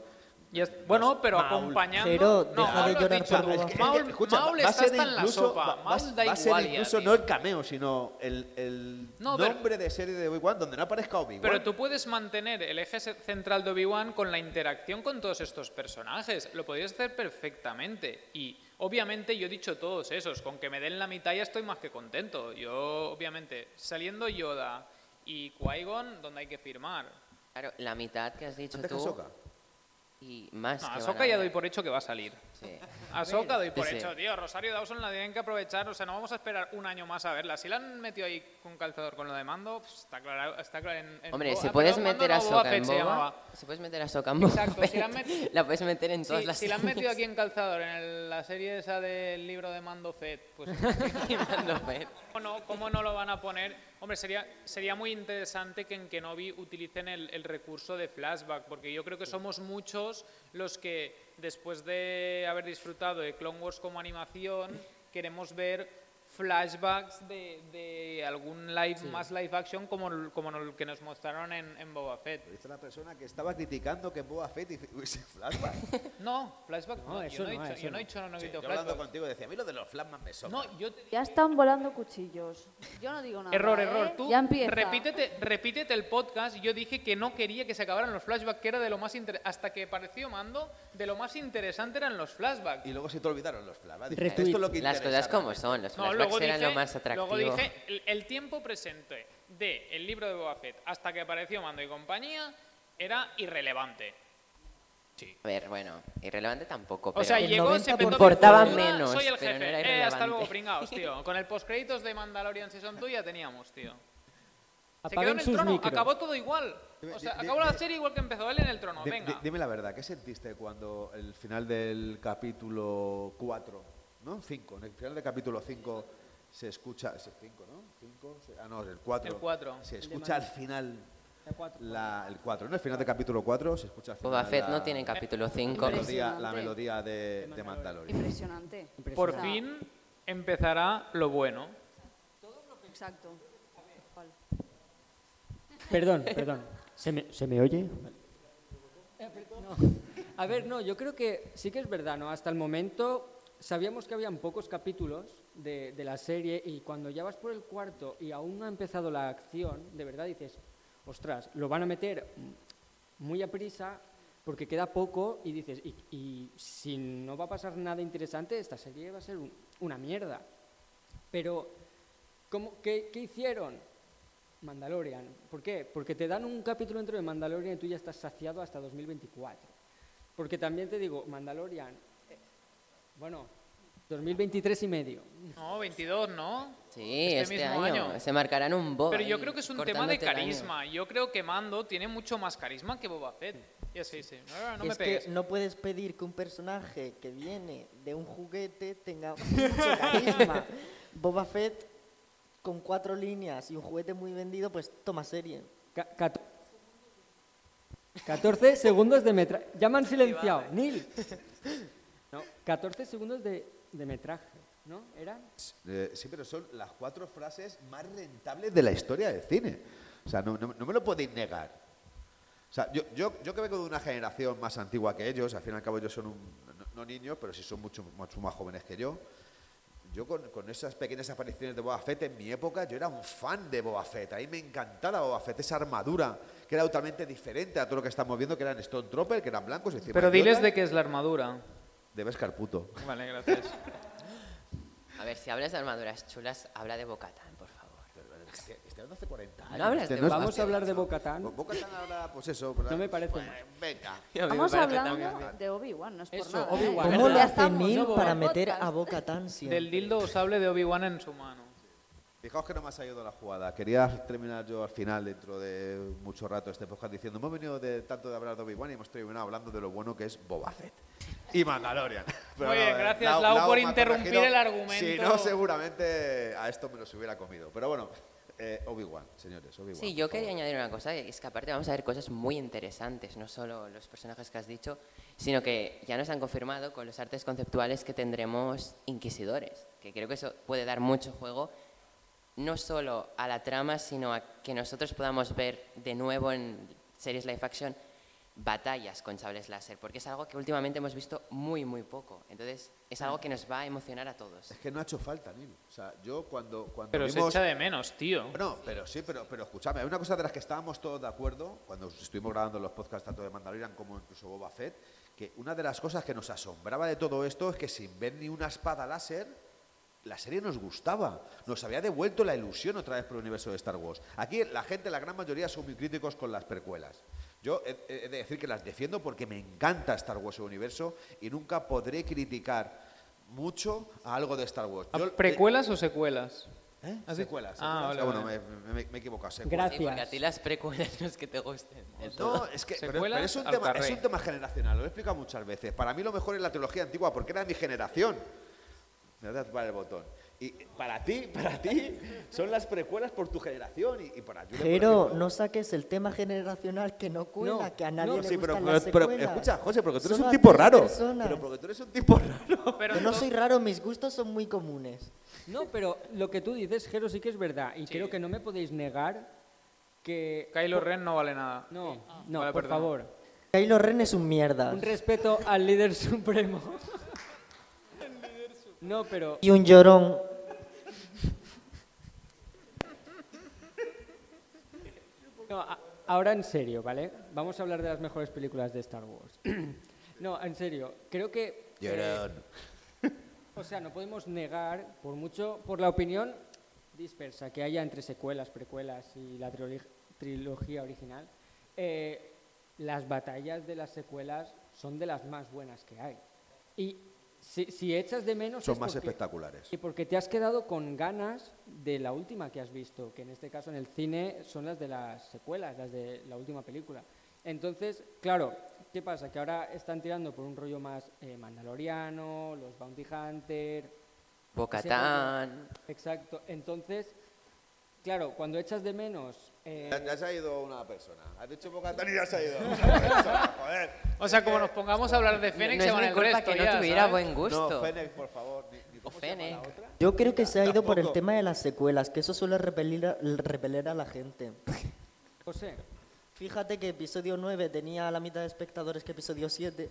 Es- bueno, pero Maul. acompañando. Pero no, deja de llorar dicho por. Boba Maul, escucha, Maul va está hasta en la sopa. va- Maul da va a ser igual ya, incluso tío. no el cameo, sino el, el No, pero- nombre de serie de Obi-Wan donde no aparezca Obi-Wan. Pero tú puedes mantener el eje central de Obi-Wan con la interacción con todos estos personajes. Lo podrías hacer perfectamente. Y obviamente yo he dicho todos esos. Con que me den la mitad ya estoy más que contento. Yo, obviamente, saliendo Yoda y Qui-Gon, donde hay que firmar. Claro, la mitad que has dicho ¿Antes que tú? Y más No, Ahsoka ya doy por hecho que va a salir. Sí. Ahsoka doy por Sí, sí. hecho, tío. Rosario Dawson la tienen que aprovechar. O sea, no vamos a esperar un año más a verla. Si la han metido ahí con calzador con lo de mando, pues, está claro, está claro en, en Hombre, si puedes meter a Soka en. Boba, si puedes meter a Soka en Boba Exacto, si la la puedes meter en todas las si la han metido aquí en calzador, en el- la serie esa del libro de Mando Fett, pues Mando Fett. ¿cómo no, cómo no lo van a poner? Hombre, sería, sería muy interesante que en Kenobi utilicen el, el recurso de flashback, porque yo creo que somos muchos los que, después de haber disfrutado de Clone Wars como animación, queremos ver flashbacks de, de algún live más live action como, el- como el que nos mostraron en, en Boba Fett. Viste la persona que estaba criticando que en Boba Fett y hubiese flashback. No, flashback no, No, yo, no he dicho, eso yo no he dicho no, no he Sí, dicho yo hablando contigo decía, a mí lo de los flashbacks me sobra. No, yo te- Ya están volando cuchillos. Yo no digo nada. Error, ¿eh? error. Tú ya repítete, repítete el podcast. Yo dije que no quería que se acabaran los flashbacks, que era de lo más inter- hasta que apareció Mando, de lo más interesante eran los flashbacks. Y luego se te olvidaron los flashbacks. Dije, Retweet. Esto es lo que Las cosas como son, los No, flashbacks luego eran dije, lo más atractivo. luego dije el, el tiempo presente de el libro de Boba Fett hasta que apareció Mando y compañía era irrelevante. Sí. A ver, bueno, irrelevante tampoco, O pero sea, El llegó, se 90% petó Importaba menos, Soy el pero jefe. no era eh, hasta luego, pringaos, tío. Con el postcréditos de Mandalorian Season 2 ya teníamos, tío. Se quedó en el trono, micros. acabó todo igual. O sea, acabó la serie igual que empezó él en el trono. Venga. di- dime la verdad, ¿qué sentiste cuando el final del capítulo 4, ¿no? 5, en el final del capítulo 5 se escucha, ¿es el 5, no? 5, ah no, el 4. El cuatro. Se El de escucha al final El cuatro. la, el 4, ¿no? El final del capítulo 4 se escucha al final Boba Fett la, no tiene capítulo 5. la melodía, la Impresionante. melodía de, de Mandalorian. Impresionante. Por O sea, fin empezará lo bueno. Exacto. ¿Cuál? Perdón, perdón. ¿Se me, ¿se me oye? No. A ver, no, yo creo que sí que es verdad, ¿no? Hasta el momento sabíamos que habían pocos capítulos de, la serie y cuando ya vas por el cuarto y aún no ha empezado la acción, de verdad dices, ostras, lo van a meter muy a prisa porque queda poco y dices, y, si no va a pasar nada interesante, esta serie va a ser un- una mierda. Pero, ¿cómo, qué, qué hicieron? Mandalorian. ¿Por qué? Porque te dan un capítulo dentro de Mandalorian y tú ya estás saciado hasta 2024. Porque también te digo, Mandalorian Bueno, 2023 y medio. No, 22, ¿no? Sí, Este este, mismo año. año. Se marcarán un Boba. Pero yo creo que es un tema de carisma. Yo creo que Mando tiene mucho más carisma que Boba Fett. Ya sí, sí. No, no me es que no puedes pedir que un personaje que viene de un juguete tenga mucho carisma. Boba Fett, con cuatro líneas y un juguete muy vendido, pues toma serie. Ca- cato- 14 segundos de metraje. Ya me han silenciado. Neil. No, 14 segundos de, de metraje, ¿no? ¿Era? Eh, sí, pero son las cuatro frases más rentables de la historia del cine. O sea, no, no- no me lo podéis negar. O sea, yo, yo, yo que vengo de una generación más antigua que ellos, al fin y al cabo ellos son un, no, no niños, pero sí son mucho, mucho más jóvenes que yo. Yo con, con esas pequeñas apariciones de Boba Fett en mi época, yo era un fan de Boba Fett. A mí me encantaba Boba Fett, esa armadura que era totalmente diferente a todo lo que estamos viendo, que eran Stone Trooper, que eran blancos. encima Pero diles de qué es la armadura. De Beskar puto. Vale, gracias. A ver, si hablas de armaduras chulas, habla de Bocatán, por favor. Este hablando hace 40 años. No hablas Este de es- Vamos a hablar de Bocatán. Bo-Katan ahora, pues eso. ¿verdad? No me parece Bueno, mal. Venga. Estamos hablando de Obi-Wan, no es por Eso, nada. ¿eh? ¿Cómo le hace ¿no? para meter a Boca Tan siempre? Del dildo usable de Obi-Wan en su mano. Fijaos que no me ha salido la jugada. Quería terminar yo al final, dentro de mucho rato, este podcast diciendo: Hemos venido de tanto de hablar de Obi-Wan y hemos terminado hablando de lo bueno que es Boba Fett y Mandalorian. Pero Muy bien, eh, gracias, Lau, por me ha interrumpir corregido. el argumento. Si no, seguramente a esto me los hubiera comido. Pero bueno, eh, Obi-Wan, señores, Obi-Wan. Sí, por yo quería añadir una cosa, es que aparte vamos a ver cosas muy interesantes, no solo los personajes que has dicho, sino que ya nos han confirmado con los artes conceptuales que tendremos inquisidores, que creo que eso puede dar mucho juego, no solo a la trama, sino a que nosotros podamos ver de nuevo en series live action batallas con sables láser, porque es algo que últimamente hemos visto muy, muy poco. Entonces, es algo que nos va a emocionar a todos. Es que no ha hecho falta, Nil. O sea, yo cuando, cuando Pero se vimos... echa de menos, tío. No, pero sí, pero, pero escúchame, hay una cosa de las que estábamos todos de acuerdo cuando estuvimos grabando los podcasts tanto de Mandalorian como incluso Boba Fett, que una de las cosas que nos asombraba de todo esto es que sin ver ni una espada láser, la serie nos gustaba, nos había devuelto la ilusión otra vez por el universo de Star Wars. Aquí la gente, la gran mayoría, son muy críticos con las precuelas. Yo he, he de decir que las defiendo porque me encanta Star Wars el universo y nunca podré criticar mucho a algo de Star Wars. Yo- ¿Precuelas o secuelas? ¿Eh? ¿Has dicho? Secuelas. Ah, secuelas. vale, bueno, vale. Me, me- me he equivocado. secuelas. Sí, porque a ti las precuelas no es que te gusten. No, es que pero- Secuelas pero es, un tema, es un tema generacional, lo he explicado muchas veces. Para mí lo mejor es la trilogía antigua porque era de mi generación. Me voy a tumbar el botón. Y para ti, para ti, son las precuelas por tu generación y, y para por Pero no saques el tema generacional que no cuela, No, que a nadie no, le Sí, pero, pero- las pero secuelas. escucha, José, porque tú eres Solo un tipo raro. personas. Pero porque tú eres un tipo raro. Pero Que no soy raro, mis gustos son muy comunes. No, pero lo que tú dices, Jero, sí que es verdad. Y creo que no me podéis negar que... Kylo Ren no vale nada. No, no, Vale, por perdón. favor. Kylo Ren es un mierda. Un respeto al líder supremo. No, pero... Y un llorón. No, a- ahora en serio, ¿vale? Vamos a hablar de las mejores películas de Star Wars. no, en serio, creo que... eh, Llorón. o sea, no podemos negar, por mucho, por la opinión dispersa que haya entre secuelas, precuelas y la trilo- trilogía original, eh, las batallas de las secuelas son de las más buenas que hay. Y si, si echas de menos... Son es más porque- espectaculares. y porque te has quedado con ganas de la última que has visto, que en este caso en el cine son las de las secuelas, las de la última película. Entonces, claro, ¿qué pasa? Que ahora están tirando por un rollo más eh, mandaloriano, los bounty hunter. Bocatán. Exacto. Entonces, claro, cuando echas de menos... eh, Ya, ya se ha ido una persona. Has dicho Bocatán y ya se ha ido joder. O sea, como nos pongamos a hablar de Fénix, no se van el resto que no ya, tuviera ¿sabes? buen gusto. No, Fennec, por favor. ni- ni O otra. Yo creo que se ha ido por el tema de las secuelas, que eso suele repelir a, repeler a la gente. José, Fíjate que episodio 9 tenía la mitad de espectadores que episodio 7. Se- Iba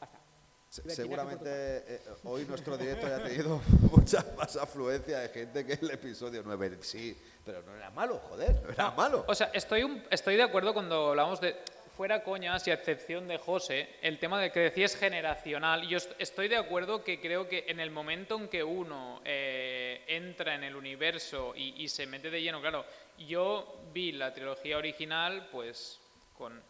a decir, Seguramente eh, hoy nuestro directo haya tenido mucha más afluencia de gente que el episodio 9. Sí, pero no era malo, joder, no era malo. O sea, estoy, un- estoy de acuerdo cuando hablamos de fuera coñas y a excepción de José, el tema de que decías generacional. Yo est- estoy de acuerdo que creo que en el momento en que uno eh, entra en el universo y, y se mete de lleno, claro, yo vi la trilogía original pues con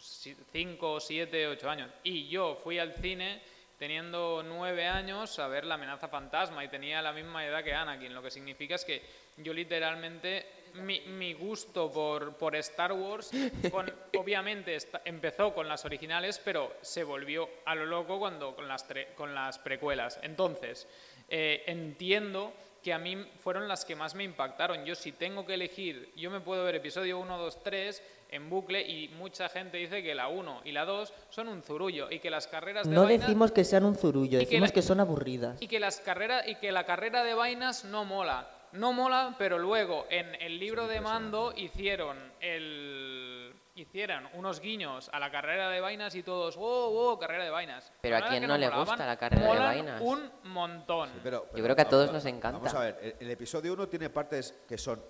5, 7, 8 años y yo fui al cine teniendo nueve años a ver la amenaza fantasma y tenía la misma edad que Anakin, lo que significa es que yo literalmente mi, mi gusto por, por Star Wars, con- obviamente esta- empezó con las originales, pero se volvió a lo loco cuando con las, tre- con las precuelas. Entonces, eh, entiendo que a mí fueron las que más me impactaron. Yo si tengo que elegir, yo me puedo ver episodio 1, 2, 3 en bucle y mucha gente dice que la 1 y la 2 son un zurullo y que las carreras de No vainas- decimos que sean un zurullo, que decimos la- que son aburridas. y que las carreras y que la carrera de vainas no mola. No mola, pero luego en el libro de mando hicieron el hicieron unos guiños a la carrera de vainas y todos, wow, wow, carrera de vainas. Pero a que no le gusta la carrera de vainas. Un montón. Pero- Yo creo que a todos vamos nos encanta. Vamos a ver, el, el episodio 1 tiene partes que son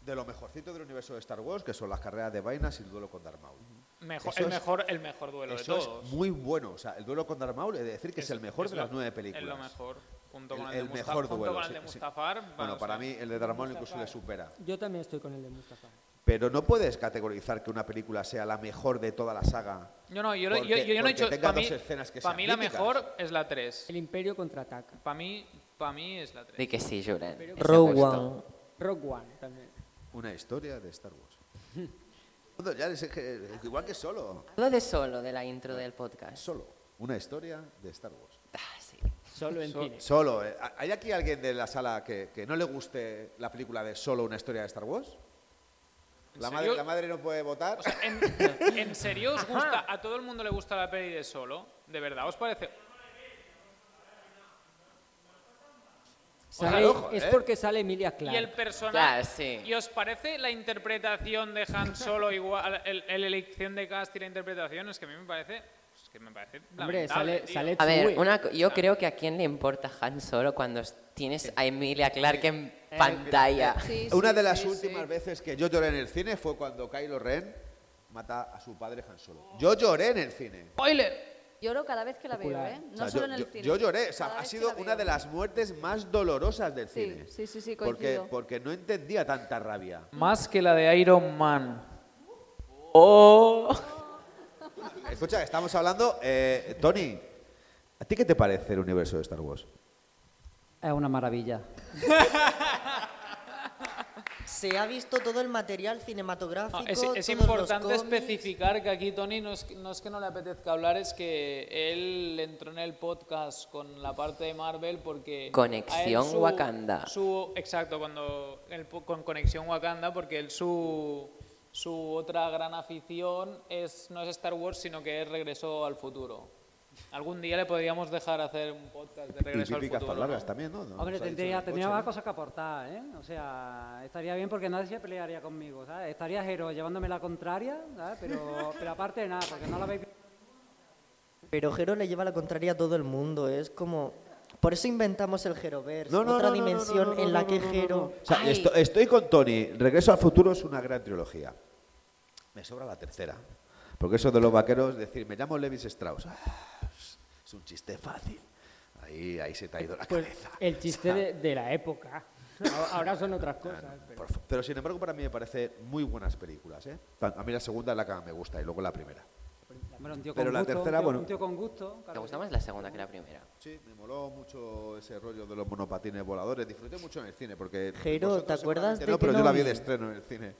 de lo mejorcito del universo de Star Wars, que son las carreras de vainas y el duelo con Darth Maul. Mejor- el, es- mejor, el mejor duelo de todos. es muy bueno. O sea, el duelo con Darth Maul, es decir, que es, el mejor es de lo- las nueve Es películas. lo mejor. Junto El, con el, el de Musta- mejor junto duelo. con el de sí. Mustafar. Bueno, para o sea, mí el de Darth Maul incluso le supera. Yo también estoy con el de Mustafa. Pero no puedes categorizar que una película sea la mejor de toda la saga. Yo no, yo, lo- yo- porque- yo no he porque dicho. tenga Para dos mí, escenas que pa' mí la mejor es la 3. El Imperio contraataca. Para mí, pa' mí es la 3. Di que sí, Julen. Ese Rogue. One. Rogue One también. Una historia de Star Wars. Bueno, ya es que- igual que solo. Hablo de solo, de la intro del podcast. Solo. Una historia de Star Wars. Ah, sí. Solo en cine. Solo. eh. ¿Hay aquí alguien de la sala que, que no le guste la película de Solo una historia de Star Wars? La madre, la madre no puede votar. O sea, ¿en, en serio os gusta? ¿A todo el mundo le gusta la peli de solo? ¿De verdad os parece? Sale- ojo, es ¿eh? porque sale Emilia Clarke. Y el personaje. Claro, sí. ¿Y os parece la interpretación de Han Solo igual, el, el elección de cast y la interpretación? Es que a mí me parece. Que me parece. Hombre, sale, sale A ver, una yo creo que a quién le importa Han Solo cuando tienes a Emilia Clarke en pantalla. Sí, Una de las sí, últimas sí. veces que yo lloré en el cine fue cuando Kylo Ren mata a su padre Han Solo. Yo lloré en el cine. ¡Spoiler! Lloro cada vez que la veo. ¿eh? No O sea, solo yo, en el yo- cine. yo lloré, o sea, Cada ha sido una de las muertes más dolorosas del Sí, cine. sí, sí, sí, porque, coincido. porque no entendía tanta rabia. Más que la de Iron Man. ¡Oh! Escucha, estamos hablando, eh, Tony, ¿a ti qué te parece el universo de Star Wars? Es una maravilla. Se ha visto todo el material cinematográfico. No, es, es todos los importante especificar que aquí Tony no es, que- no es que no le apetezca hablar, es que él entró en el podcast con la parte de Marvel porque... Conexión Wakanda. Su, exacto, cuando con Conexión Wakanda, porque él su, su otra gran afición es, no es Star Wars, sino que es Regreso al Futuro. Algún día le podríamos dejar hacer un podcast de Y Regreso al Futuro. ¿no? también, ¿no? No, Hombre, tendría, tendría más ¿no? cosas que aportar, ¿eh? O sea, estaría bien porque nadie se pelearía conmigo, ¿sabes? Estaría Jero llevándome la contraria, ¿sabes? Pero, pero aparte de nada, porque no la veis... Pero Jero le lleva la contraria a todo el mundo. Es como. Por eso inventamos el Jeroverse. No, no, otra no, no, no, dimensión no, no, en la que no, no, Jero. no. O sea, Ay. esto- estoy con Tony. Regreso al futuro es una gran trilogía. Me sobra la tercera. Porque eso de los vaqueros, decir, me llamo Levis Strauss. ah, es- un chiste fácil. Ahí, ahí se te ha ido la Pues cabeza. el chiste de, de la época. Ahora- son otras cosas. pero- Por fa- Pero sin embargo, para mí me parece muy buenas películas. ¿eh? A mí la segunda es la que más me gusta y luego la primera. Hombre, un tío Pero con la gusto, un tercera, tío- bueno. Un tío con gusto. ¿Te claro gusta que más la segunda que la primera? Sí, me moló mucho ese rollo de los monopatines voladores. Disfruté mucho en el cine porque. Jero, ¿te acuerdas de No, pero yo la vi de estreno en el cine.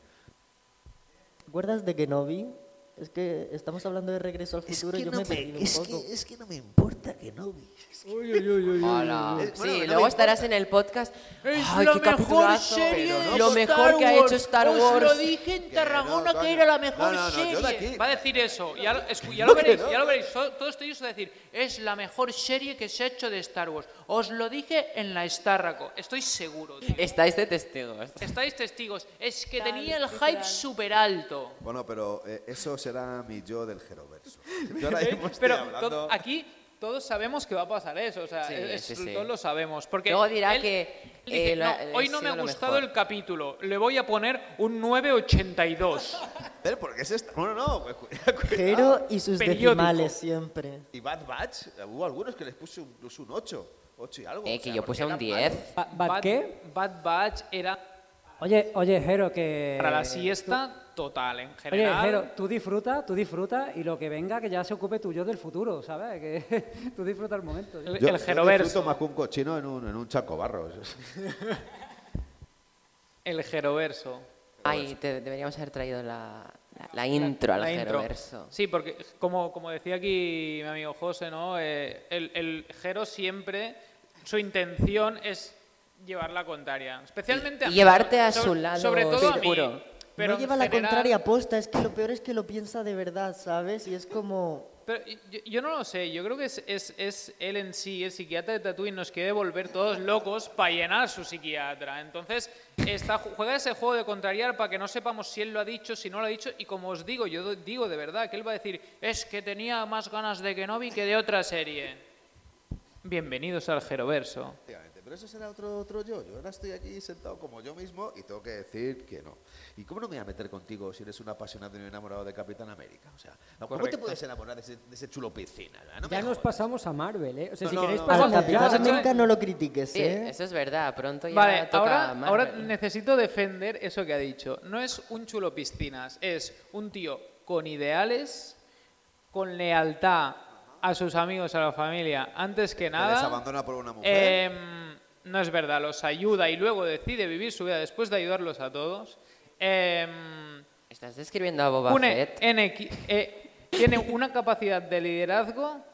¿Te acuerdas de Kenobi? Es que estamos hablando de regreso al futuro y yo me he perdido un poco. es que no me importa que no vi. Hola. Eh, bueno, sí, no luego me estarás en el podcast. Es ¡Ay, la qué mejor serie no, Lo Star mejor que ha hecho Star Os Wars. lo dije en Tarragona no, que era la mejor No, no, no, serie. yo Va a decir eso. Ya lo, escu- ya No, lo que veréis, no, ya lo que- veréis. Todo esto es decir, es la mejor serie que se ha hecho de Star Wars. Os lo dije en la Starraco. Estoy seguro. tío. Estáis de testigos. Estáis testigos. Es que Tal, tenía el hype súper alto. Bueno, pero eh, eso será mi yo del Jeroverso. Yo ahora mismo estoy Pero hablando- to- aquí todos sabemos que va a pasar eso. O sea, Sí, es- sí, sí. todos lo sabemos. Porque Luego dirá él- que, él dice, eh, lo- "No, ha hoy no me ha gustado mejor". el capítulo. Le voy a poner un 982. Pero ¿por qué es esta? Bueno, no, pues. Jero y sus Periódico. decimales siempre. Y Bad Batch, hubo algunos que les puse un, incluso un 8. 8 y algo. Eh, o que sea, yo porque puse un eran 10. malos. Ba- ¿Bad qué? Bad Batch era Oye, oye, Jero, que... para la siesta total en Oye, general. Tú disfruta, tú disfruta y lo que venga que ya se ocupe tuyo del futuro, ¿sabes? Que tú disfruta el momento. ¿sí? El- Yo, el yo Geroverso. disfruto más que un cochino en un, en un chaco barro. El Geroverso. Ay, te- deberíamos haber traído la, la- la intro al La intro. Geroverso. Sí, porque como, como decía aquí mi amigo José, ¿no? Eh, el, el Jero siempre, su intención es llevar la contraria. Especialmente a Y mí, llevarte a sobre- su lado Sobre todo a mí. Pero no lleva la general- contraria posta, es que lo peor es que lo piensa de verdad, ¿sabes? Y es como... Pero yo, yo no lo sé, yo creo que es, es, es él en sí, el psiquiatra de Tatooine, nos quiere volver todos locos para llenar su psiquiatra. Entonces, está, juega ese juego de contrariar para que no sepamos si él lo ha dicho, si no lo ha dicho. Y como os digo, yo digo de verdad que él va a decir, es que tenía más ganas de Kenobi que de otra serie. Bienvenidos al Geroverso. Pero eso será otro, otro yo. Yo ahora estoy aquí sentado como yo mismo y tengo que decir que no. ¿Y cómo no me voy a meter contigo si eres un apasionado y un enamorado de Capitán América? O sea, ¿cómo te puedes enamorar de ese, de ese chulo piscina? No Ya nos jodas. pasamos a Marvel, ¿eh? O sea, No, si no, queréis no. pasamos Al Capitán. América no lo critiques, Sí, ¿eh? eso es verdad. Pronto ya Vale, toca ahora, Marvel. ahora necesito defender eso que ha dicho. No es un chulo piscinas, es un tío con ideales, con lealtad a sus amigos, a la familia, antes que Que nada. les abandona por una mujer. Em, no es verdad, los ayuda y luego decide vivir su vida después de ayudarlos a todos. Em, Estás describiendo a Boba Fett. eh, tiene una capacidad de liderazgo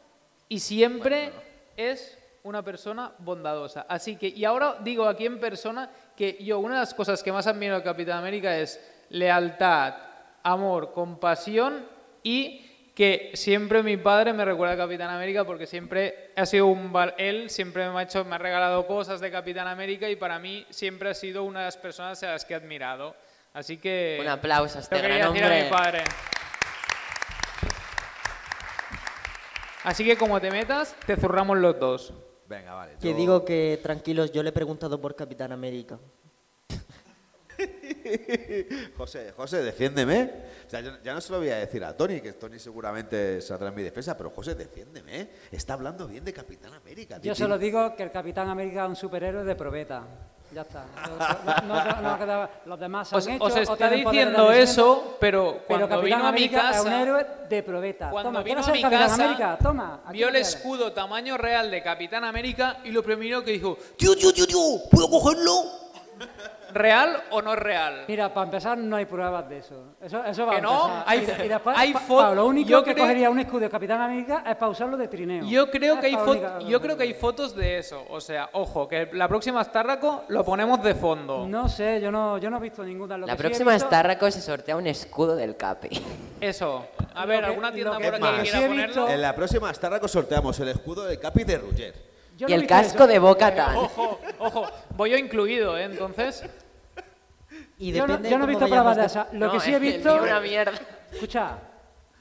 y siempre es una persona bondadosa. Así que, y ahora digo aquí en persona que yo una de las cosas que más admiro del Capitán América es lealtad, amor, compasión y que siempre mi padre me recuerda a Capitán América porque siempre ha sido un él siempre me ha hecho me ha regalado cosas de Capitán América y para mí siempre ha sido una de las personas a las que he admirado. Así que Un aplauso a este lo quería gran decir a mi padre. Así que como te metas, te zurramos los dos. Venga, vale. Que yo- digo que tranquilos, yo le he preguntado por Capitán América. José, José, defiéndeme. O sea, yo ya no se lo voy a decir a Tony, que Tony seguramente saldrá en mi defensa, pero José, defiéndeme. Está hablando bien de Capitán América. Yo solo digo que el Capitán América es un superhéroe de probeta. Ya está. No, no- no los demás se Os, han hecho os está diciendo eso, pero Pero cuando Capitán vino a mi América es un casa, héroe de probeta. cuando Toma, vino ¿quieres a ser mi Capitán casa, América? Toma. vio el escudo tamaño real de Capitán América y lo primero que dijo, tío, tío, tío, tío, ¿puedo cogerlo? ¿Real o no real? Mira, para empezar no hay pruebas de eso. Eso, eso va Que a no, empezar. hay- y, y después, hay pa- lo único yo que creo- cogería un escudo de Capitán América es para usarlo de trineo. Yo creo, Es que hay única- yo creo que hay fotos de eso. O sea, ojo, que la próxima Starraco lo ponemos de fondo. No sé, yo no, yo no he visto ninguna. Lo La sí próxima visto- Starraco se sortea un escudo del Capi. Eso. A ver, ¿alguna tienda por aquí que que quiera sí ponerlo? visto- En la próxima Starraco sorteamos el escudo de Capi de Ruger. yo y no el casco eso. de Boca Tan. Ojo, ojo, voy yo incluido, ¿eh? Entonces, Y Yo no, depende yo no he visto pruebas de esas. Lo No, que sí he visto. una mierda. Escucha,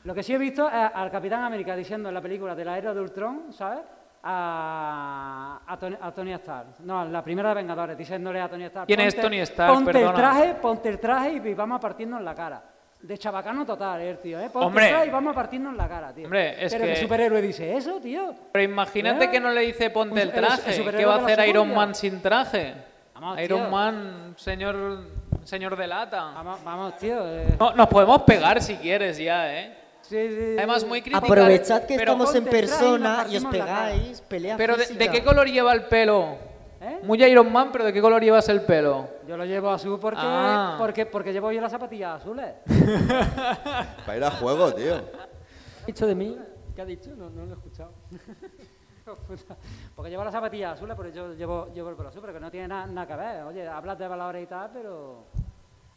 lo que sí he visto es al Capitán América diciendo en la película de la era de Ultron, ¿sabes? A, a, Tony, a Tony Stark. No, la primera de Vengadores, diciéndole a Tony Stark. ¿Quién es "Ponte- Tony Stark? Ponte Perdona". el traje, ponte el traje y vamos a partirnos en la cara. De chabacano total, eh, el tío, ¿eh? Ponte Hombre. el traje y vamos a partirnos en la cara, tío. Hombre, es Pero que- ¿qué superhéroe dice eso, tío? pero imagínate ¿Eh? que no le dice ponte el el- el traje. superhéroe ¿Qué va a hacer Iron. Man sin traje? Vamos, Iron tío. Man, señor, señor de lata. Vamos, vamos tío. eh. No, nos podemos pegar si quieres ya, ¿eh? Sí, sí, Además, muy crítica. Aprovechad que pero, estamos en persona y os pegáis, pelea pero de, física. ¿de qué color lleva el pelo? ¿Eh? Muy Iron Man, pero ¿de qué color llevas el pelo? Yo lo llevo azul porque, Ah. porque, porque llevo yo las zapatillas azules. Para ir a juego, tío. ¿Ha dicho de mí? ¿Qué ha dicho? No, no lo he escuchado. Porque llevo las zapatillas azules, pero yo llevo, llevo el pelo azul, pero que no tiene na- nada que ver. Oye, hablas de valores y tal, pero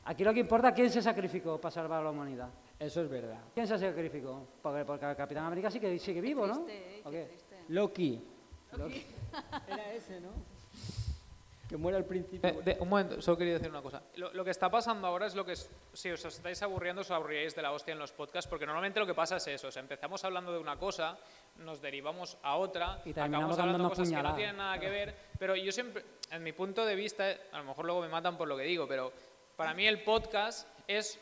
aquí lo que importa es quién se sacrificó para salvar a la humanidad. Eso es verdad. ¿Quién se sacrificó? Porque, porque el Capitán América sí que sigue vivo, ¿no? Triste, eh, ¿O qué qué? triste. Loki. Era ese, ¿no? Que muere al principio. De- de- un momento, solo quería decir una cosa. Lo, lo que está pasando ahora es lo que, es- si os estáis aburriendo, os aburriréis de la hostia en los podcasts, porque normalmente lo que pasa es eso, o sea, empezamos hablando de una cosa, nos derivamos a otra, Y acabamos hablando de cosas que no tienen nada que ver, pero yo siempre, en mi punto de vista, a lo mejor luego me matan por lo que digo, pero para mí el podcast es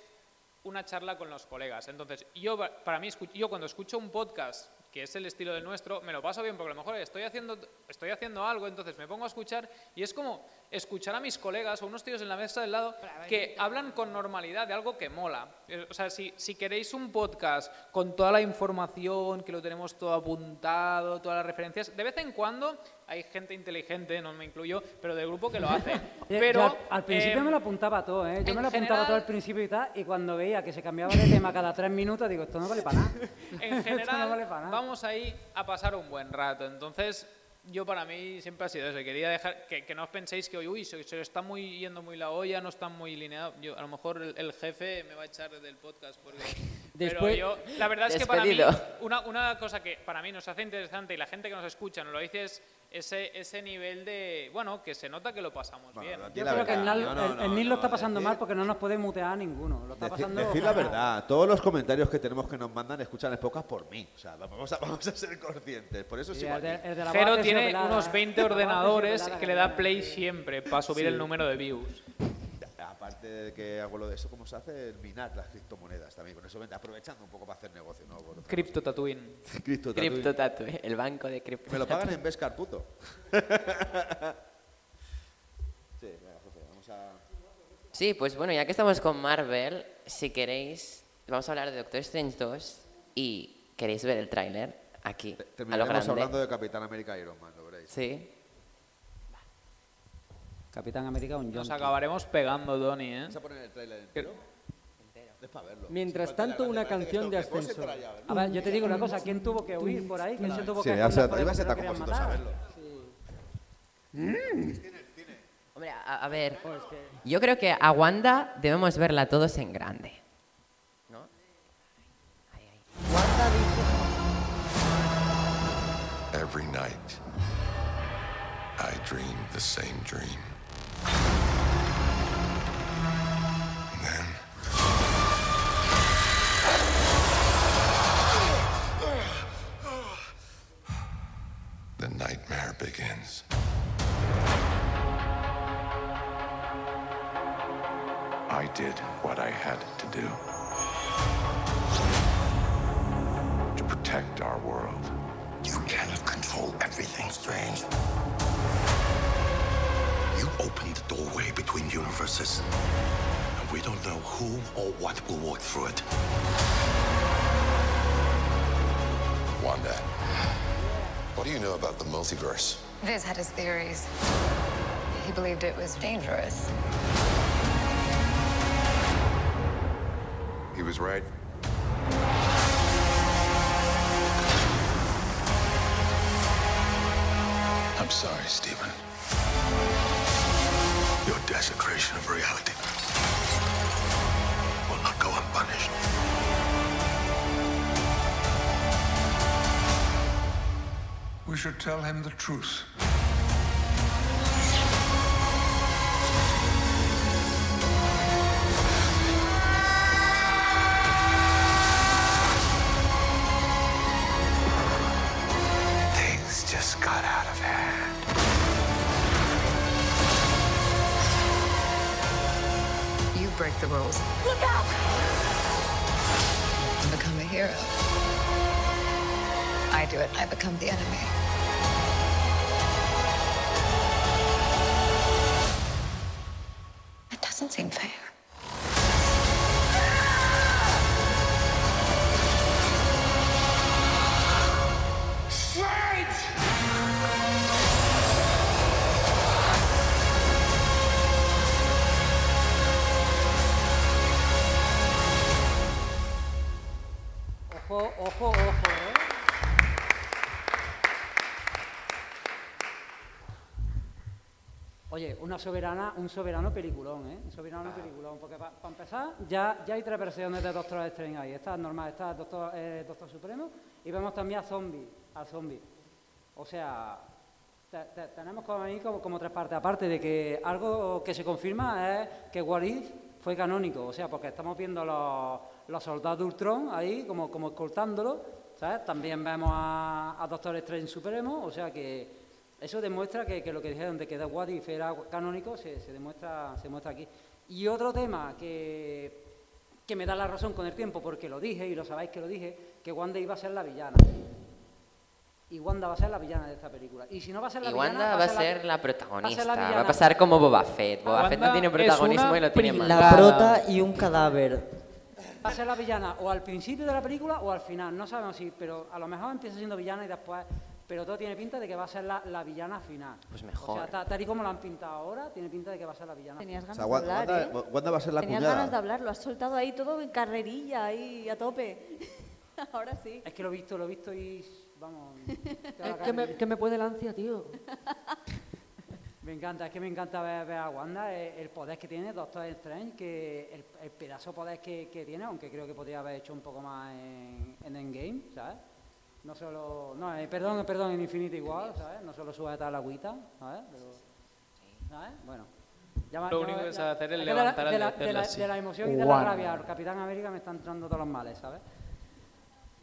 una charla con los colegas. Entonces, yo, para mí, escu- yo cuando escucho un podcast que es el estilo del nuestro, me lo paso bien porque a lo mejor estoy haciendo, estoy haciendo algo, entonces me pongo a escuchar y es como escuchar a mis colegas o unos tíos en la mesa del lado que hablan con normalidad de algo que mola. Eh, O sea, si, si queréis un podcast con toda la información, que lo tenemos todo apuntado, todas las referencias, de vez en cuando hay gente inteligente, no me incluyo, pero del grupo que lo hace. Pero yo al, principio eh, me lo apuntaba todo, ¿eh? Yo me lo apuntaba general- todo al principio y tal, y cuando veía que se cambiaba de tema cada tres minutos, digo, esto no vale para nada. en Esto no general vale para nada. vamos ahí a pasar un buen rato. Entonces, yo para mí siempre ha sido eso. Quería dejar que, que no os penséis que hoy, uy, se, se está muy yendo muy la olla, no está muy lineado. Yo, a lo mejor el, el jefe me va a echar del podcast. Porque, pero Después- yo, la verdad es que para mí, una, una cosa que para mí nos hace interesante y la gente que nos escucha nos lo dice es ese, ese nivel de, bueno, que se nota que lo pasamos bien. Yo creo que el, Nal- no, no, el- el no, Nil lo está pasando decir- mal porque no nos puede mutear a ninguno. Lo está Decir, pasando decir la verdad, todos los comentarios que tenemos que nos mandan escuchan el podcast por mí. O sea, vamos a, vamos a ser conscientes. Por eso Sí, Jero tiene terciopelada, unos ¿eh? 20 La voz ordenadores que le da play siempre para subir Sí. el número de views. Aparte de que hago lo de eso, ¿cómo se hace? El minar las criptomonedas también. Con eso aprovechando un poco para hacer negocio. ¿no? Crypto Tatooine. Cripto Tattoo, el banco de cripto. Me lo pagan en Vescar, puto. sí, venga, José, vamos a... Sí, pues bueno, ya que estamos con Marvel, si queréis, vamos a hablar de Doctor Strange 2 y queréis ver el tráiler aquí, a lo Terminaremos hablando de Capitán América y Iron Man, lo veréis. Sí. Capitán América un Nos acabaremos pegando, Tony, ¿eh? ¿Vas a poner el trailer entero? Es para verlo. Mientras Sí, tanto, una canción de esto- ¿puedes ascensor. entrar ya, a verlo? A ver, yo te digo una cosa, ¿quién tuvo que huir por ahí? ¿Quién se tuvo Sí, que ahí iba a matar? Hombre, a, a ver, yo creo que a Wanda debemos verla todos en grande. ¿No? Every night, I dream the same dream. you walk through it. Wanda, what do you know about the multiverse? Viz had his theories. He believed it was dangerous. He was right. I'm sorry, Stephen. Your desecration of reality should tell him the truth. Una soberana, un soberano peliculón, ¿eh? Un soberano peliculón, porque para empezar ya, ya hay tres versiones de Doctor Strange ahí. Esta es normal, esta es Doctor, eh, Doctor Supremo y vemos también a Zombie, a Zombie. O sea, te- te- tenemos como ahí como, como tres partes. Aparte de que algo que se confirma es que What If fue canónico, o sea, porque estamos viendo los, los soldados de Ultron ahí como, como escoltándolo, ¿sabes? También vemos a, a Doctor Strange Supremo, o sea que eso demuestra que, que lo que dijeron de que The What If era canónico se, se demuestra, se demuestra aquí. Y otro tema que, que me da la razón con el tiempo, porque lo dije y lo sabéis que lo dije, que Wanda iba a ser la villana. y Wanda va a ser la villana de esta película. Y si no va a ser la Y villana, Wanda va a ser la va a protagonista. ser la Va a villana. pasar como Boba Fett. Boba Fett no tiene protagonismo y lo tiene La mal. prota y un cadáver. Va a ser la villana o al principio de la película o al final, no sabemos si, pero a lo mejor empieza siendo villana y después, pero todo tiene pinta de que va a ser la, la villana final. Pues O mejor. sea, ta- tal y como lo han pintado ahora, tiene pinta de que va a ser la villana. Tenías O ganas sea, de Wanda, hablar, ¿eh? Wanda- Wanda va a ser la Tenías cuñada. ganas de hablar, lo has soltado ahí todo en carrerilla, ahí a tope. Ahora sí. Es que lo he visto, lo he visto y vamos. caer. me, que me puede la ansia, tío. Me encanta, es que me encanta ver, ver a Wanda, eh, el poder que tiene Doctor Strange, que el, el pedazo de poder que, que tiene, aunque creo que podría haber hecho un poco más en, en Endgame, ¿sabes? No solo, no, eh, perdón, perdón, en Infinity War, ¿sabes? No solo sujeta la agüita, ¿sabes? Pero, ¿sabes? Bueno. ya Lo ya único que sabe hacer es de la- levantar de la, de de, la, de la emoción y de la rabia, al Capitán América me están entrando todos los males, ¿sabes?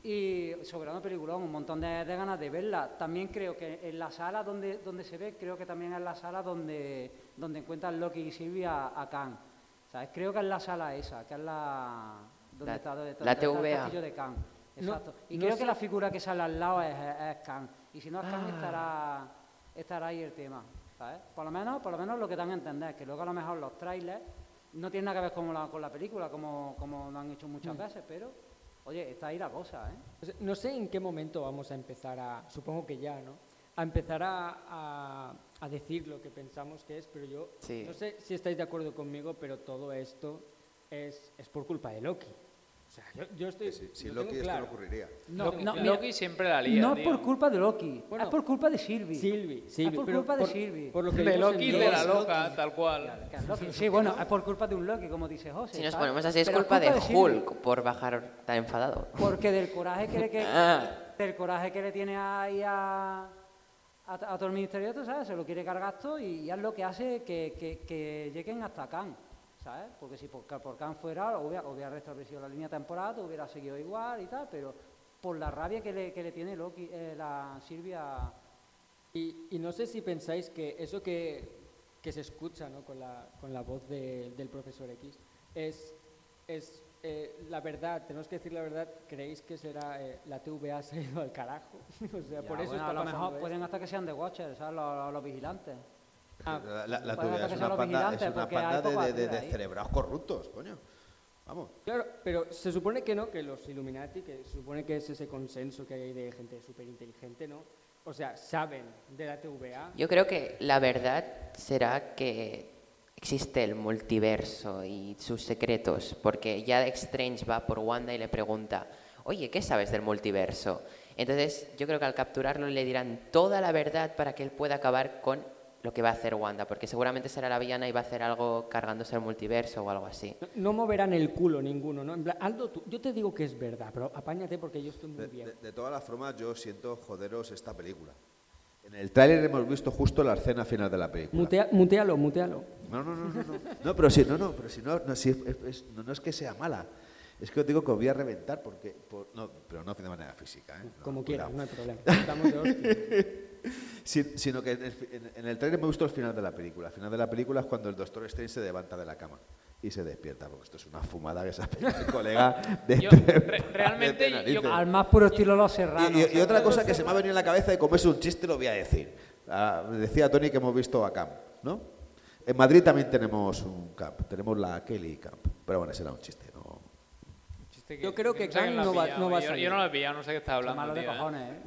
Y soberano peliculón, un montón de, de ganas de verla. También creo que en la sala donde, donde se ve, creo que también es la sala donde, donde encuentran Loki y Sylvia a, Khan. ¿Sabes? Creo que es la sala esa, que es la... Donde La- está, donde está- la donde está el TVA. castillo de Khan. No- Exacto. y no creo sé- que la figura que sale al lado es, es Khan. Y si no es Khan, Ah. estará, estará ahí el tema. ¿sabes? Por lo menos, por lo menos lo que dan a entender, que luego a lo mejor los trailers no tienen nada que ver con la, con la película, como, como lo han hecho muchas Mm. veces, pero, oye, está ahí la cosa, ¿eh? No sé en qué momento vamos a empezar a, supongo que ya, ¿no? A empezar a, a- a decir lo que pensamos que es, pero yo Sí. no sé si estáis de acuerdo conmigo, pero todo esto es, es por culpa de Loki. Sea, yo, yo estoy. Si lo Loki esto claro. no ocurriría. No, Loki- no, mira, Loki siempre la lía, no tío. por culpa de Loki, Bueno, es por culpa de Sylvie. Sylvie, es por culpa de por- Sylvie. por lo que De Loki de la Loki. loca, tal cual. Loki. Sí, bueno, es por culpa de un Loki, como dice José. Si nos ¿sabes? ponemos así es culpa de. Hulk por bajar tan enfadado. Porque del coraje que le, que- Ah. del coraje que le tiene ahí a, a, a todo el ministerio, tú sabes, se lo quiere cargar todo y es lo que hace que, que, que lleguen hasta Khan, ¿sabes? Porque si por, por Khan fuera, hubiera, hubiera restablecido la línea temporal, hubiera seguido igual y tal, pero por la rabia que le, que le tiene Loki, eh, la Silvia... Y, y no sé si pensáis que eso que, que se escucha ¿no? con, la, con la voz de- del profesor X es, es eh, la verdad, tenemos que decir la verdad, ¿creéis que será eh, la TVA se ha ido al carajo? o sea, Ya, por eso bueno, está a lo mejor esto. pueden hasta que sean de Watcher, ¿sabes? Los, los- los vigilantes. Ah, La, la, tuya es una panda, es una de, de, de, cerebrados corruptos, coño. Vamos. Claro, pero se supone que no, que los Illuminati, que se supone que es ese consenso que hay de gente súper inteligente, ¿no? O sea, saben de la TVA. Yo creo que la verdad será que existe el multiverso y sus secretos, porque ya Strange va por Wanda y le pregunta, oye, ¿qué sabes del multiverso? Entonces yo creo que al capturarlo le dirán toda la verdad para que él pueda acabar con lo que va a hacer Wanda, porque seguramente será la villana y va a hacer algo cargándose el multiverso o algo así. No, no moverán el culo ninguno, ¿no? En plan, Aldo, tú- yo te digo que es verdad, pero apáñate porque yo estoy muy De, bien. de- de todas las formas, yo siento joderos esta película. En el tráiler hemos visto justo la escena final de la película. Mutea- mutealo, mutealo. No, no, no, no, no. No, pero sí, no, no, pero si no, no, si es- es- no, no es que sea mala. Es que os digo que os voy a reventar porque, por- no, pero no de manera física, ¿eh? No, Como quieras, no hay problema. Estamos de. Sin- sino que en el, en- trailer me gustó el final de la película. El final de la película es cuando el Doctor Strange se levanta de la cama y se despierta, porque esto es una fumada que se ha pegado el colega de Yo, re- realmente, de yo- narices. Al más puro estilo Los Serranos. Y, y- otra cosa que se me ha venido en la cabeza y como es un chiste lo voy a decir. Ah, decía Tony que hemos visto a Camp, ¿no? En Madrid también tenemos un camp, tenemos la Kelly Camp, pero bueno, será un chiste, Chiste Yo creo que quién Kang no va- no va a yo, salir. yo no lo he pillado, no sé qué está hablando. malo de tío, ¿eh? cojones, ¿eh?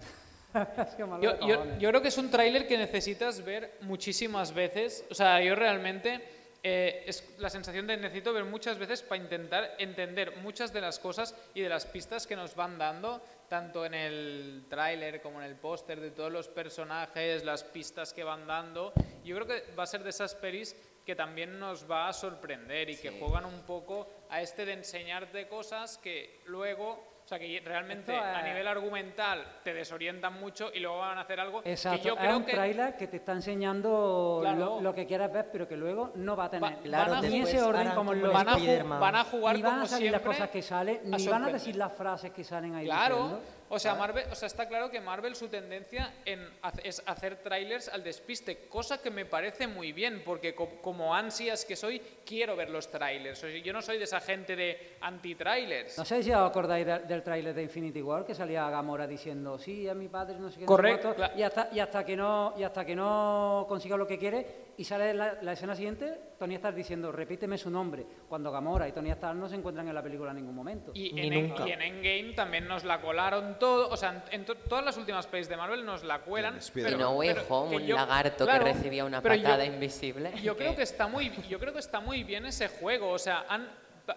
Qué malo Yo, de yo- cojones. yo creo que es un tráiler que necesitas ver muchísimas veces. O sea, yo realmente eh, es la sensación de necesito ver muchas veces para intentar entender muchas de las cosas y de las pistas que nos van dando, tanto en el tráiler como en el póster de todos los personajes, las pistas que van dando. Yo creo que va a ser de esas pelis que también nos va a sorprender y que juegan un poco a este de enseñarte cosas que luego... O sea, que realmente Esto a es- nivel argumental te desorientan mucho y luego van a hacer algo Exacto, que yo es creo un que tráiler que te está enseñando Claro. lo, lo que quieres ver, pero que luego no va a tener. Va- Claro, ni ese orden como los van, a, van a jugar ni van como a salir siempre las cosas que salen, ni van a decir las frases que salen ahí Claro, diciendo. O sea, Marvel, o sea, está claro que Marvel su tendencia en es hacer trailers al despiste, cosa que me parece muy bien, porque co- como ansias que soy, quiero ver los trailers. O sea, yo no soy de esa gente de anti-trailers. No sé si os acordáis de- del tráiler de Infinity War que salía Gamora diciendo sí a mi padre no sé qué no sé Correcto, cuánto", y hasta y hasta que no y hasta que no consiga lo que quiere y sale la, la escena siguiente Tony Stark diciendo repíteme su nombre cuando Gamora y Tony Stark no se encuentran en la película en ningún momento Y en, y en Endgame también nos la colaron todo, o sea, en, en to- todas las últimas pelis de Marvel nos la cuelan. Y No Way Home, un yo- lagarto claro, que recibía una pero yo- patada invisible. Yo creo que está muy, yo creo que está muy bien ese juego. O sea, han,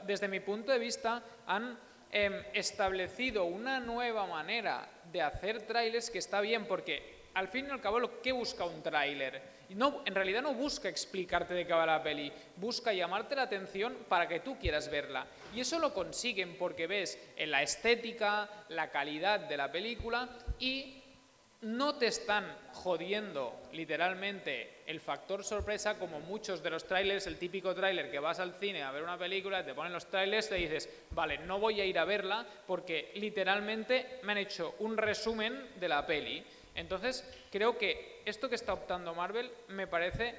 desde mi punto de vista, han em, establecido una nueva manera de hacer trailers que está bien, porque al fin y al cabo, lo que busca un tráiler? No, en realidad no busca explicarte de qué va la peli, busca llamarte la atención para que tú quieras verla. Y eso lo consiguen porque ves en la estética, la calidad de la película y no te están jodiendo literalmente el factor sorpresa como muchos de los trailers, el típico tráiler que vas al cine a ver una película, te ponen los trailers, te dices, vale, no voy a ir a verla porque literalmente me han hecho un resumen de la peli. Entonces, creo que esto que está optando Marvel me parece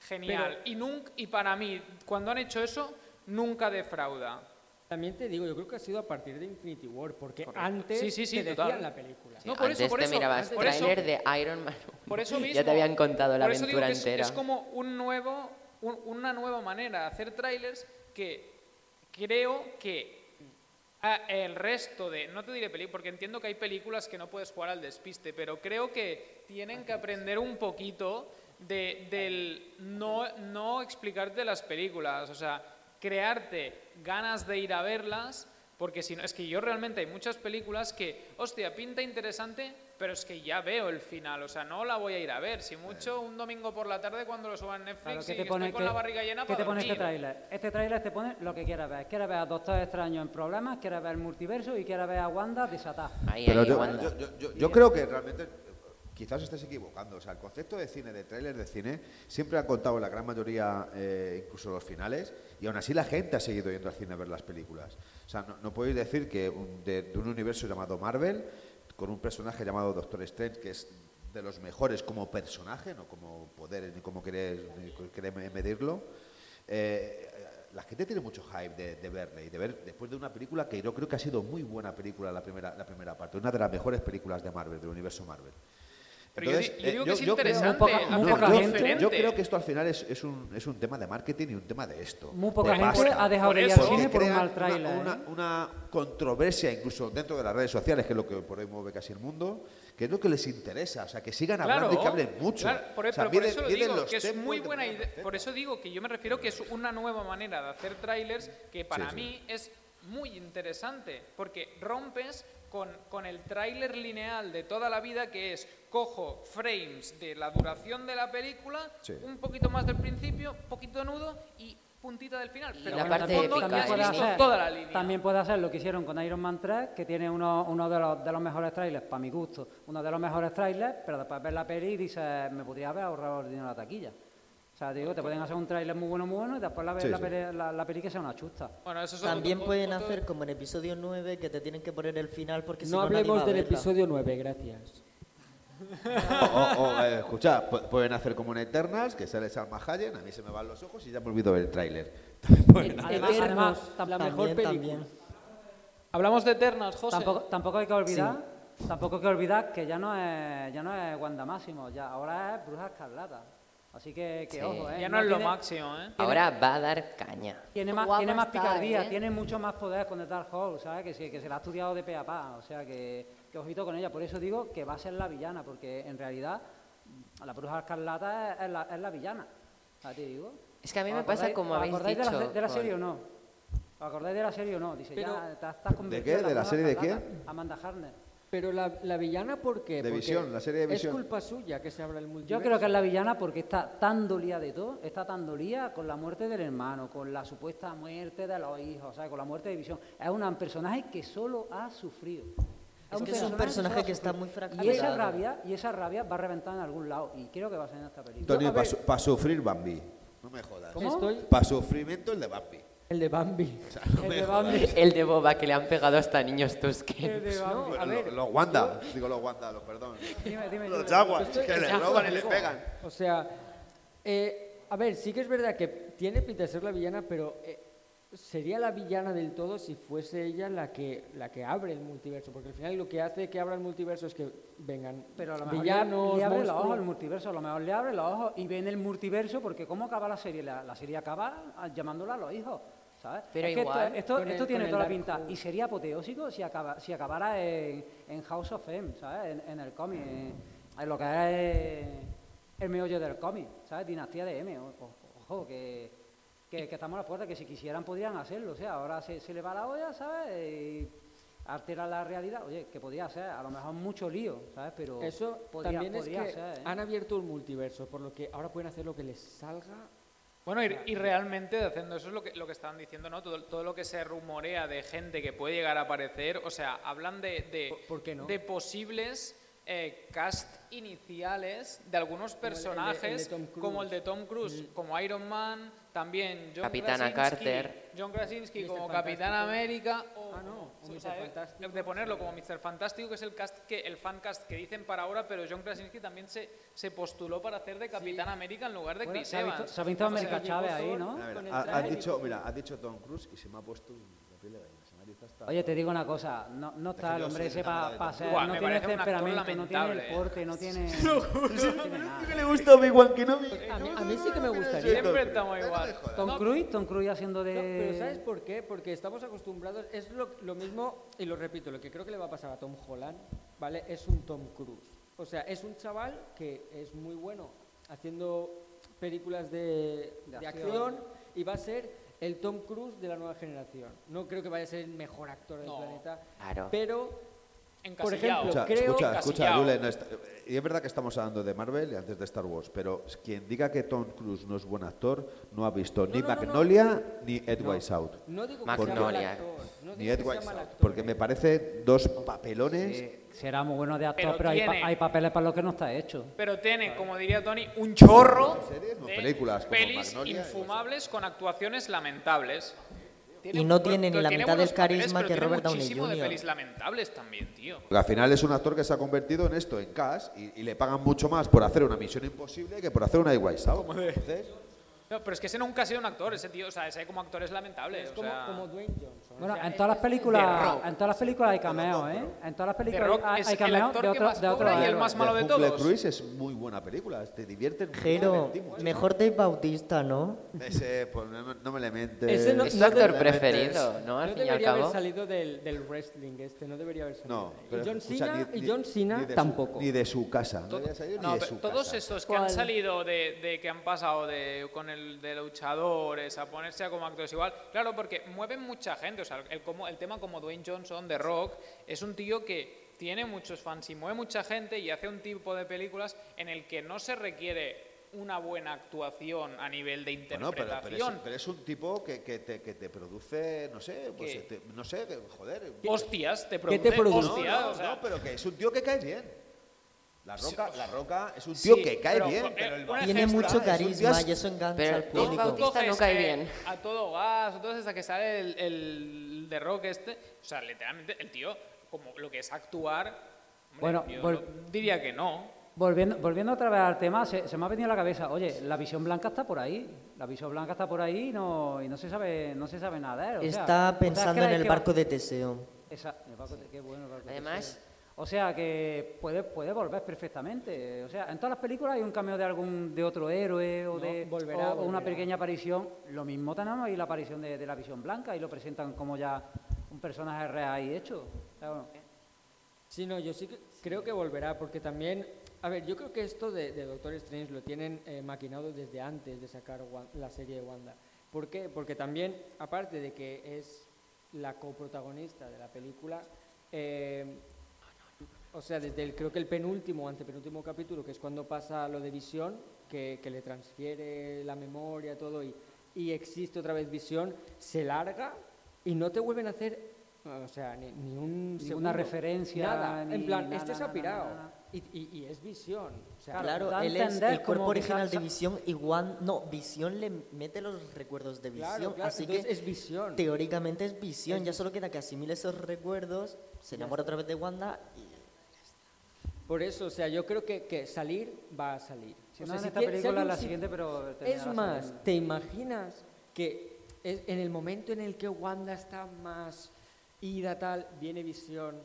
genial. Pero- y, nunca, y para mí, cuando han hecho eso, nunca defrauda. También te digo, yo creo que ha sido a partir de Infinity War, porque Correcto. antes Sí, sí, sí, te total. decían la película. No, por eso, Antes por te eso, mirabas por eso- tráiler de Iron Man. Por eso mismo. ya te habían contado la eso aventura es- entera. Es, como un nuevo, un- una nueva manera de hacer trailers que creo que el resto de, no te diré películas, porque entiendo que hay películas que no puedes jugar al despiste, pero creo que tienen que aprender un poquito de, del no, no explicarte las películas, o sea, crearte ganas de ir a verlas, porque si no, es que yo realmente hay muchas películas que, hostia, pinta interesante, pero es que ya veo el final, o sea, no la voy a ir a ver, si mucho un domingo por la tarde cuando lo suban en Netflix Claro, y ¿qué te estoy pone, con qué- la barriga llena qué para te pone este tráiler? Este tráiler te pone lo que quieras ver. Quieres ver a Doctor Extraño en problemas, quieres ver el multiverso y quieres ver a Wanda desatada. Pero yo, yo- yo- yo- yo creo que realmente quizás estés equivocando. O sea, el concepto de cine, de tráiler de cine, siempre ha contado la gran mayoría, eh, incluso los finales, y aún así la gente ha seguido yendo al cine a ver las películas. O sea, no, no podéis decir que un- de, de un universo llamado Marvel, con un personaje llamado Doctor Strange, que es de los mejores como personaje, no como poderes ni como queréis medirlo, eh, la gente tiene mucho hype de, de verle y de ver después de una película que yo creo que ha sido muy buena película la primera, la primera parte, una de las mejores películas de Marvel, del universo Marvel. Pero yo di- yo digo que es creo- interesante hacer no, algo yo- diferente. yo creo que esto al final es, es un, es un tema de marketing y un tema de esto. Muy poca de gente pasta. ha dejado Por de ir al cine por un mal una- tráiler, Una, ¿eh? una controversia incluso dentro de las redes sociales, que es lo que por hoy mueve casi el mundo, que es lo que les interesa, o sea, que sigan hablando y que hablen mucho. claro, por, O sea, pero por vienen- eso lo vienen digo, que es muy buena idea. Por eso digo que yo me refiero que es una nueva manera de hacer trailers que para sí. mí es muy interesante, porque rompes con, con el tráiler lineal de toda la vida, que es cojo frames de la duración de la película, Sí. un poquito más del principio, poquito nudo y puntita del final. Pero Bueno, en el también, puede visto hacer, toda la línea. también puede hacer lo que hicieron con Iron Man 3, que tiene uno, uno de, los, de los mejores trailers, para mi gusto, uno de los mejores trailers, pero después ves la peli y dices, me podría haber ahorrado el dinero de la taquilla. O sea, te digo, te pueden hacer un trailer muy bueno, muy bueno, y después la, Sí, la, sí. la, la peli que sea una chusta. Bueno, eso También pueden hacer como en episodio 9 que te tienen que poner el final porque si No no nadie va hablemos del episodio 9, gracias. O, o- o, eh, escucha, pu- pueden hacer como en Eternals, que sale Salma Hayek, a mí se me van los ojos y ya me olvido ver el tráiler. También pueden hacer Además, además, la mejor también, película. también. Hablamos de Eternals, José. Tampoco, tampoco hay que olvidar, tampoco hay que olvidar que ya no es, ya no es Wanda Máximo, ya ahora es Bruja Escarlata. Así que, que Sí. ojo, ¿eh? Ya no es lo tiene- máximo, ¿eh? Ahora va a dar caña. Tiene más, Guapa tiene más está, picardía, ¿eh? tiene mucho más poder con The Dark Hole, ¿sabes? Que, se- que se la ha estudiado de pe a pa, o sea, que, que ojito con ella. Por eso digo que va a ser la villana, porque en realidad la bruja escarlata es, es la, es la villana. ¿Sabes? Te digo. Es que a mí ¿Os me pasa acordáis- como os habéis acordáis de la, dicho de la con- serie o no? ¿Os acordáis de la serie o no? Dice, Pero- ya te- estás convertida qué? en ¿De la serie de quién? Amanda Harner. Pero la, la villana, ¿por qué? De Porque Visión, la serie de Visión. Es culpa suya que se abra el multiverso. Yo creo que es la villana porque está tan dolida de todo, está tan dolida con la muerte del hermano, con la supuesta muerte de los hijos, o sea, con la muerte de Visión. Es un personaje que solo ha sufrido. Es que es un personaje que está muy Y esa rabia, y esa rabia va a reventar en algún lado. Y creo que va a ser en esta película. Tony, para sufrir Bambi. No me jodas. ¿Cómo? Estoy, Para sufrimiento el de Bambi. El de Bambi. no el me de. Bambi. El de Boba que le han pegado hasta niños Tusken. El de Bambi. A ver, los Wanda, digo los Wanda, los perdón. Dime, dime, los. Jaguars, que le estoy roban y le contigo. pegan. O sea, eh, a ver, sí que es verdad que tiene pinta de ser la villana, pero eh, sería la villana del todo si fuese ella la que, la que abre el multiverso, porque al final lo que hace que abra el multiverso es que vengan Pero a lo mejor villanos, le, le abre los ojos al multiverso, a lo mejor le abre los ojos y ve en el multiverso, porque ¿cómo acaba la serie? La, la serie acaba ah, llamándola a los hijos, ¿sabes? Pero Es que igual, Esto, esto, con esto el- tiene toda la pinta y sería apoteósico si, acaba, si acabara en, en House of M, ¿sabes? En, en el cómic, en, en lo que es el meollo del cómic, ¿sabes? Dinastía de M, o- o- ojo, que, que, que estamos a la puerta, que si quisieran podrían hacerlo, o sea, ahora se, se le va la olla, ¿sabes? Y altera la realidad, oye, que podría ser, a lo mejor mucho lío, ¿sabes? Pero Eso podría, también es que ser, ¿eh? han abierto un multiverso, por lo que ahora pueden hacer lo que les salga. Bueno, y, y realmente haciendo eso es lo que, lo que estaban diciendo, ¿no? Todo, todo lo que se rumorea de gente que puede llegar a aparecer, o sea, hablan de, de, ¿Por qué no? de posibles eh, cast iniciales de algunos Como el- el de- el de personajes, Tom Cruise. Mm. como el de Tom Cruise, como Iron Man, también John Capitana Krasinski, Carter. John Krasinski Mr. como. Capitán América, o, Ah, no, o Mr. Fantástico. de ponerlo como Mr. Fantástico, que es el cast que el fan cast que dicen para ahora, pero John Krasinski también se, se postuló para hacer de Capitán América en lugar de Bueno, Chris se ha visto, Evans. se ha visto América Chávez ahí, ¿no? Ver, ha, dicho, mira, ha dicho Tom Cruise y se me ha puesto la piel de gallina. Oye, te digo una cosa, no, no está el hombre ese para de ser, Buah, no tiene temperamento, no tiene el no tiene, no tiene nada. que le gusta a Obi-Wan Kenobi. A mí, a mí sí que me gustaría. Siempre estamos igual. Tom No, Cruise, Tom Cruise haciendo No, pero de... ¿sabes por qué? Porque estamos acostumbrados, es lo, lo mismo, y lo repito, lo que creo que le va a pasar a Tom Holland, ¿vale? Es un Tom Cruise. O sea, es un chaval que es muy bueno haciendo películas de, De de acción. acción y va a ser el Tom Cruise de la nueva generación. No creo que vaya a ser el mejor actor del No. planeta, Claro. pero, por encasillado. ejemplo, Escucha, creo... escucha, escucha, Encasillado. Dule, no está- y es verdad que estamos hablando de Marvel y antes de Star Wars, pero quien diga que Tom Cruise no es buen actor no ha visto ni no, no, no. Magnolia ni Ed Out. No digo que sea mal Magnolia. actor, no Ni Ed que sea Wise mal Out. actor, Porque ¿eh? me parece dos papelones. Sí, será muy bueno de actor, Pero pero, hay, pa- hay papeles para los que no está hecho. Pero tiene, como diría Tony, un chorro series, de películas como pelis Magnolia infumables con actuaciones lamentables. Y no tiene ni la mitad del papeles, carisma que Robert Downey muchísimo de Jr.. pelis lamentables también, tío. Porque al final es un actor que se ha convertido en esto, en Cash, y, y le pagan mucho más por hacer una misión imposible que por hacer una. Entonces, No, pero es que ese nunca ha sido un actor, ese tío, o sea, ese como actor es lamentable. Es o como, sea, como Dwayne Johnson. o Bueno, sea, en todas las películas, Rock. en todas las películas hay cameos, ¿eh? En todas las películas Rock hay, hay actor de más de cobra y el más malo de Jungle todos. Cruise es muy buena película, te divertí mucho. mejor Dave Bautista, ¿no? Ese, pues no, me- no me le mentes. Ese no- Es no actor preferido, ¿no? No Al fin y al debería haber cabo. salido del, del wrestling este, no debería haber salido. No, de pero y John Cena, ni- y John Cena ni de su- tampoco. ni de su casa, no debería salir no, ni de pero su todos casa. estos que han salido de, de que han pasado de, con el de luchadores a ponerse a como actores igual, claro, porque mueven mucha gente, o sea, el, como, el tema como Dwayne Johnson de Rock es un tío que tiene muchos fans y mueve mucha gente y hace un tipo de películas en el que no se requiere una buena actuación a nivel de Bueno, pero, interpretación. pero, es, pero es un tipo que, que te, que te produce, no sé, pues, ¿Qué? te- no sé, joder. Hostias, te ¿Qué produce, te produce? hostias, no, no, o sea, no, pero que es un tío que cae bien. La Roca, la Roca es un Sí, tío que cae pero, bien, eh, pero el Tiene mucho es carisma as- y eso engancha Pero al público. Bautista no cae bien. A todo gas, entonces hasta que sale el, el de rock este, o sea, literalmente el tío, como lo que es actuar, hombre, Bueno, yo vol- diría que no. Volviendo, volviendo otra vez al tema, se, se me ha venido a la cabeza, oye, la visión blanca está por ahí, la visión blanca está por ahí y no, y no se sabe, no se sabe nada. ¿eh? O sea, Está ¿ustedes pensando en creen el que- barco de Teseo. Esa- el barco de- qué bueno el barco de Además- Teseo. O sea que puede, puede volver perfectamente. O sea, en todas las películas hay un cameo de algún de otro héroe o No, de volverá, o- o una pequeña aparición. Lo mismo tenemos ahí la aparición de, de la visión blanca y lo presentan como ya un personaje real ahí hecho. O sea, bueno, Sí, no, yo sí que creo que volverá, porque también, a ver, yo creo que esto de, de Doctor Strange lo tienen eh, maquinado desde antes de sacar Wan- la serie de Wanda. ¿Por qué? Porque también, aparte de que es la coprotagonista de la película, eh, o sea, desde el, creo que el penúltimo o antepenúltimo capítulo, que es cuando pasa lo de visión, que, que le transfiere la memoria, todo, y, y existe otra vez visión, se larga y no te vuelven a hacer O sea, ni, ni un Ninguna referencia, Nada. ni en plan, nada, este se ha nada, pirado. nada, nada. Y, y- y es visión. O sea, Claro, él es el cuerpo original de Visión y Wan- no, Visión le mete los recuerdos de Claro, Visión, claro, así entonces que es Visión. teóricamente es Visión, ya solo queda que asimile esos recuerdos, se enamora otra vez de Wanda y Por eso, o sea, yo creo que, que salir va a salir. Si O no sea, en si esta tie- si película, alguien la sí- siguiente, pero Es más, saliendo. ¿te imaginas que es- en el momento en el que Wanda está más ida tal, viene visión?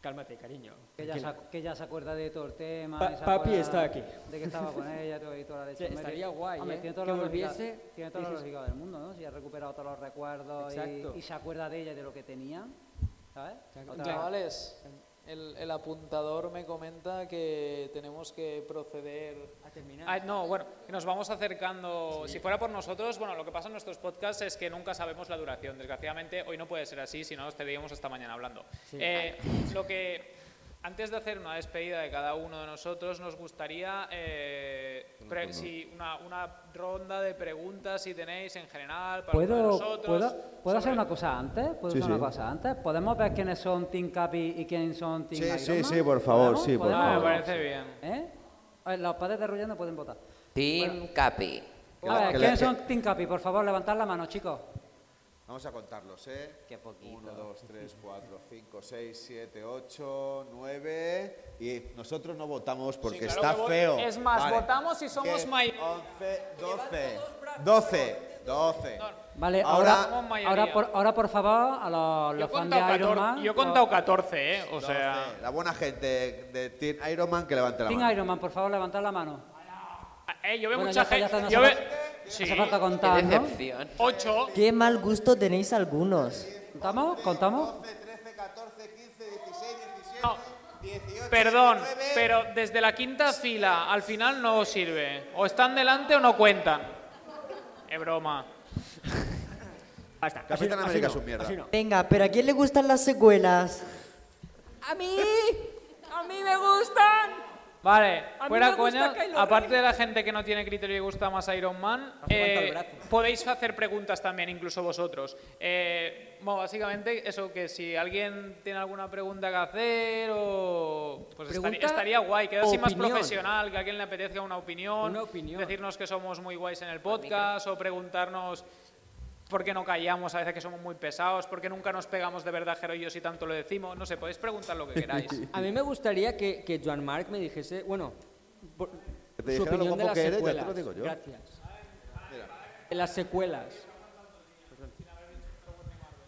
Cálmate, cariño. Que ya, se, que ya se acuerda de todo el tema. Pa- papi está aquí. De que estaba con ella todo- y toda la leche. Sí, estaría guay, hombre, ¿eh? Tiene toda Que la lógica- volviese, tiene toda la dices- lógica del mundo, ¿no? Si ha recuperado todos los recuerdos y, y se acuerda de ella y de lo que tenía, ¿sabes? Otra- Chavales, el, el apuntador me comenta que tenemos que proceder a terminar. Ah, no, bueno, nos vamos acercando. Si fuera por nosotros, bueno, lo que pasa en nuestros podcasts es que nunca sabemos la duración. Desgraciadamente, hoy no puede ser así, si no, estaríamos hasta mañana hablando. Sí. Eh, lo que. Antes de hacer una despedida de cada uno de nosotros, nos gustaría eh, pre- si una, una ronda de preguntas, si tenéis en general, para ¿Puedo, nosotros. ¿puedo, ¿puedo hacer una cosa antes? ¿Puedo Sí, hacer una sí. cosa antes? ¿Podemos ver quiénes son Team Capi y quiénes son Team Sí, Iron sí, Man? sí, por favor, ¿Podemos? sí, por ¿Podemos? Ah, me favor. parece bien. ¿Eh? A ver, los padres de Rullán no pueden votar. Team Capi. Que A ver, ¿quiénes son Team Capi? Por favor, levantad la mano, chicos. Vamos a contarlos, ¿eh? Qué poquito. 1, 2, 3, 4, 5, 6, 7, 8, 9. Y nosotros no votamos porque Sí, claro está que feo. Es más, Vale. votamos si somos mayoría. 11, 12. 12. 12. Vale, Ahora- ahora, Somos mayoría. ahora, por, ahora por favor, a los, Yo he los fans contado de Iron 14, Man. yo he contado 14, ¿eh? O 12. sea. La buena gente de Team Iron Man que levante la Team mano. Iron Man, por favor, levantad la mano. Eh, yo veo Bueno, mucha ya está, ya gente. no yo Sí, hace falta Qué contar, ¿no? decepción. 8. Qué mal gusto tenéis algunos. ¿Contamos? ¿Contamos? 12, 13, 14, 15, 16, 17, No. 18. Perdón, 19. pero desde la quinta fila al final no sirve. O están delante o no cuentan. Es broma. Basta, así Capitán no, América así es un mierda. así no. Venga, pero ¿a quién le gustan las secuelas? ¡A mí! ¡A mí me gustan! Vale, fuera coña, aparte Ren. de la gente que no tiene criterio y gusta más Iron Man, eh, podéis hacer preguntas también, incluso vosotros. Eh, bueno, básicamente eso, que si alguien tiene alguna pregunta que hacer o... Pues estaría, estaría guay, queda así más profesional, que a alguien le apetezca una opinión, Una opinión. decirnos que somos muy guays en el podcast o preguntarnos por qué no callamos, a veces que somos muy pesados, por qué nunca nos pegamos de verdad, Jero y yo, si tanto lo decimos. No sé, podéis preguntar lo que queráis. A mí me gustaría que, que Joan Marc me dijese, bueno, por- Que te su opinión de las que eres, ya te secuelas. lo digo yo. Gracias. De las secuelas.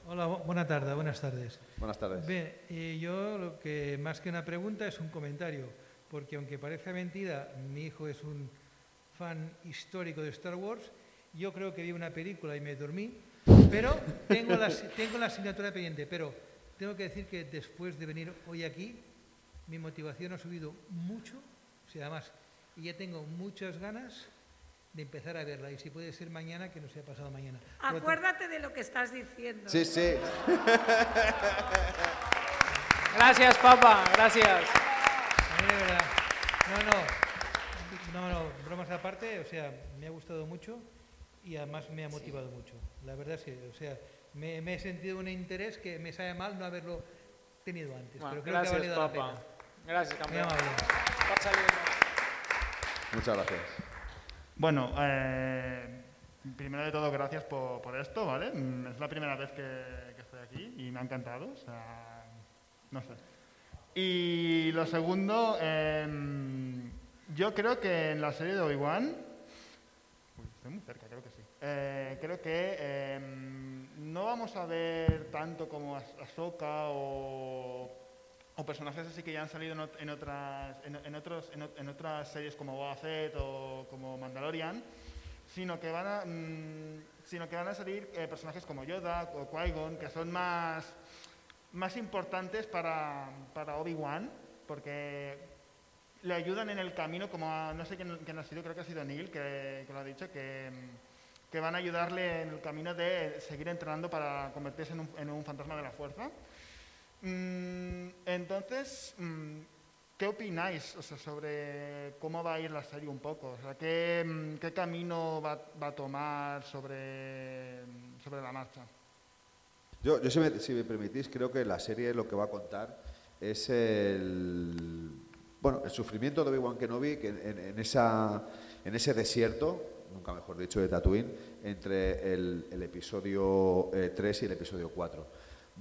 Hola, bu- buena tarde, buenas tardes. Buenas tardes. Bé, eh, yo lo que más que una pregunta es un comentario, porque aunque parezca mentira, mi hijo es un fan histórico de Star Wars, yo creo que vi una película y me dormí, pero tengo la, tengo la asignatura pendiente, pero tengo que decir que después de venir hoy aquí, mi motivación ha subido mucho, o sea, además, y ya tengo muchas ganas de empezar a verla, y si puede ser mañana, que no sea pasado mañana. Acuérdate de lo que estás diciendo. Sí, sí. Gracias, papá, gracias. A mí de verdad. No, no. No, no, bromas aparte, o sea, me ha gustado mucho y además me ha motivado mucho. La verdad es que, o sea, me, me he sentido un interés que me sabe mal no haberlo tenido antes. Bueno, pero creo gracias, que ha valido la pena. Gracias, campeón. Muchas gracias. Bueno, eh, primero de todo, gracias por, por esto, ¿vale? Mm, Es la primera vez que, que estoy aquí y me ha encantado, o sea, no sé. Y lo segundo, em, yo creo que en la serie de Obi-Wan, uy, estoy muy cerca, Eh, creo que em, no vamos a ver tanto como Ahs- Ahsoka o o personajes así que ya han salido en, ot- en otras, en, en otros, en, ot- en otras series como Boba Fett o como Mandalorian, sino que van a, mm, sino que van a salir eh, personajes como Yoda o Qui-Gon, que son más, más importantes para, para Obi-Wan, porque le ayudan en el camino, como a- no sé quién, ha sido, creo que ha sido Neil, que, que lo ha dicho, que, mm, que van a ayudarle en el camino de seguir entrenando para convertirse en un, en un fantasma de la fuerza. Mm, entonces, mm, ¿qué opináis o sea, sobre cómo va a ir la serie un poco? O sea, ¿qué, mm, qué camino va, va a tomar sobre, sobre la marcha? Yo, yo si, me, si me permitís, creo que la serie lo que va a contar es el, bueno, el sufrimiento de Obi-Wan Kenobi que en, en esa, en ese desierto, nunca mejor dicho, de Tatooine, entre el, el episodio eh, 3 y el episodio 4.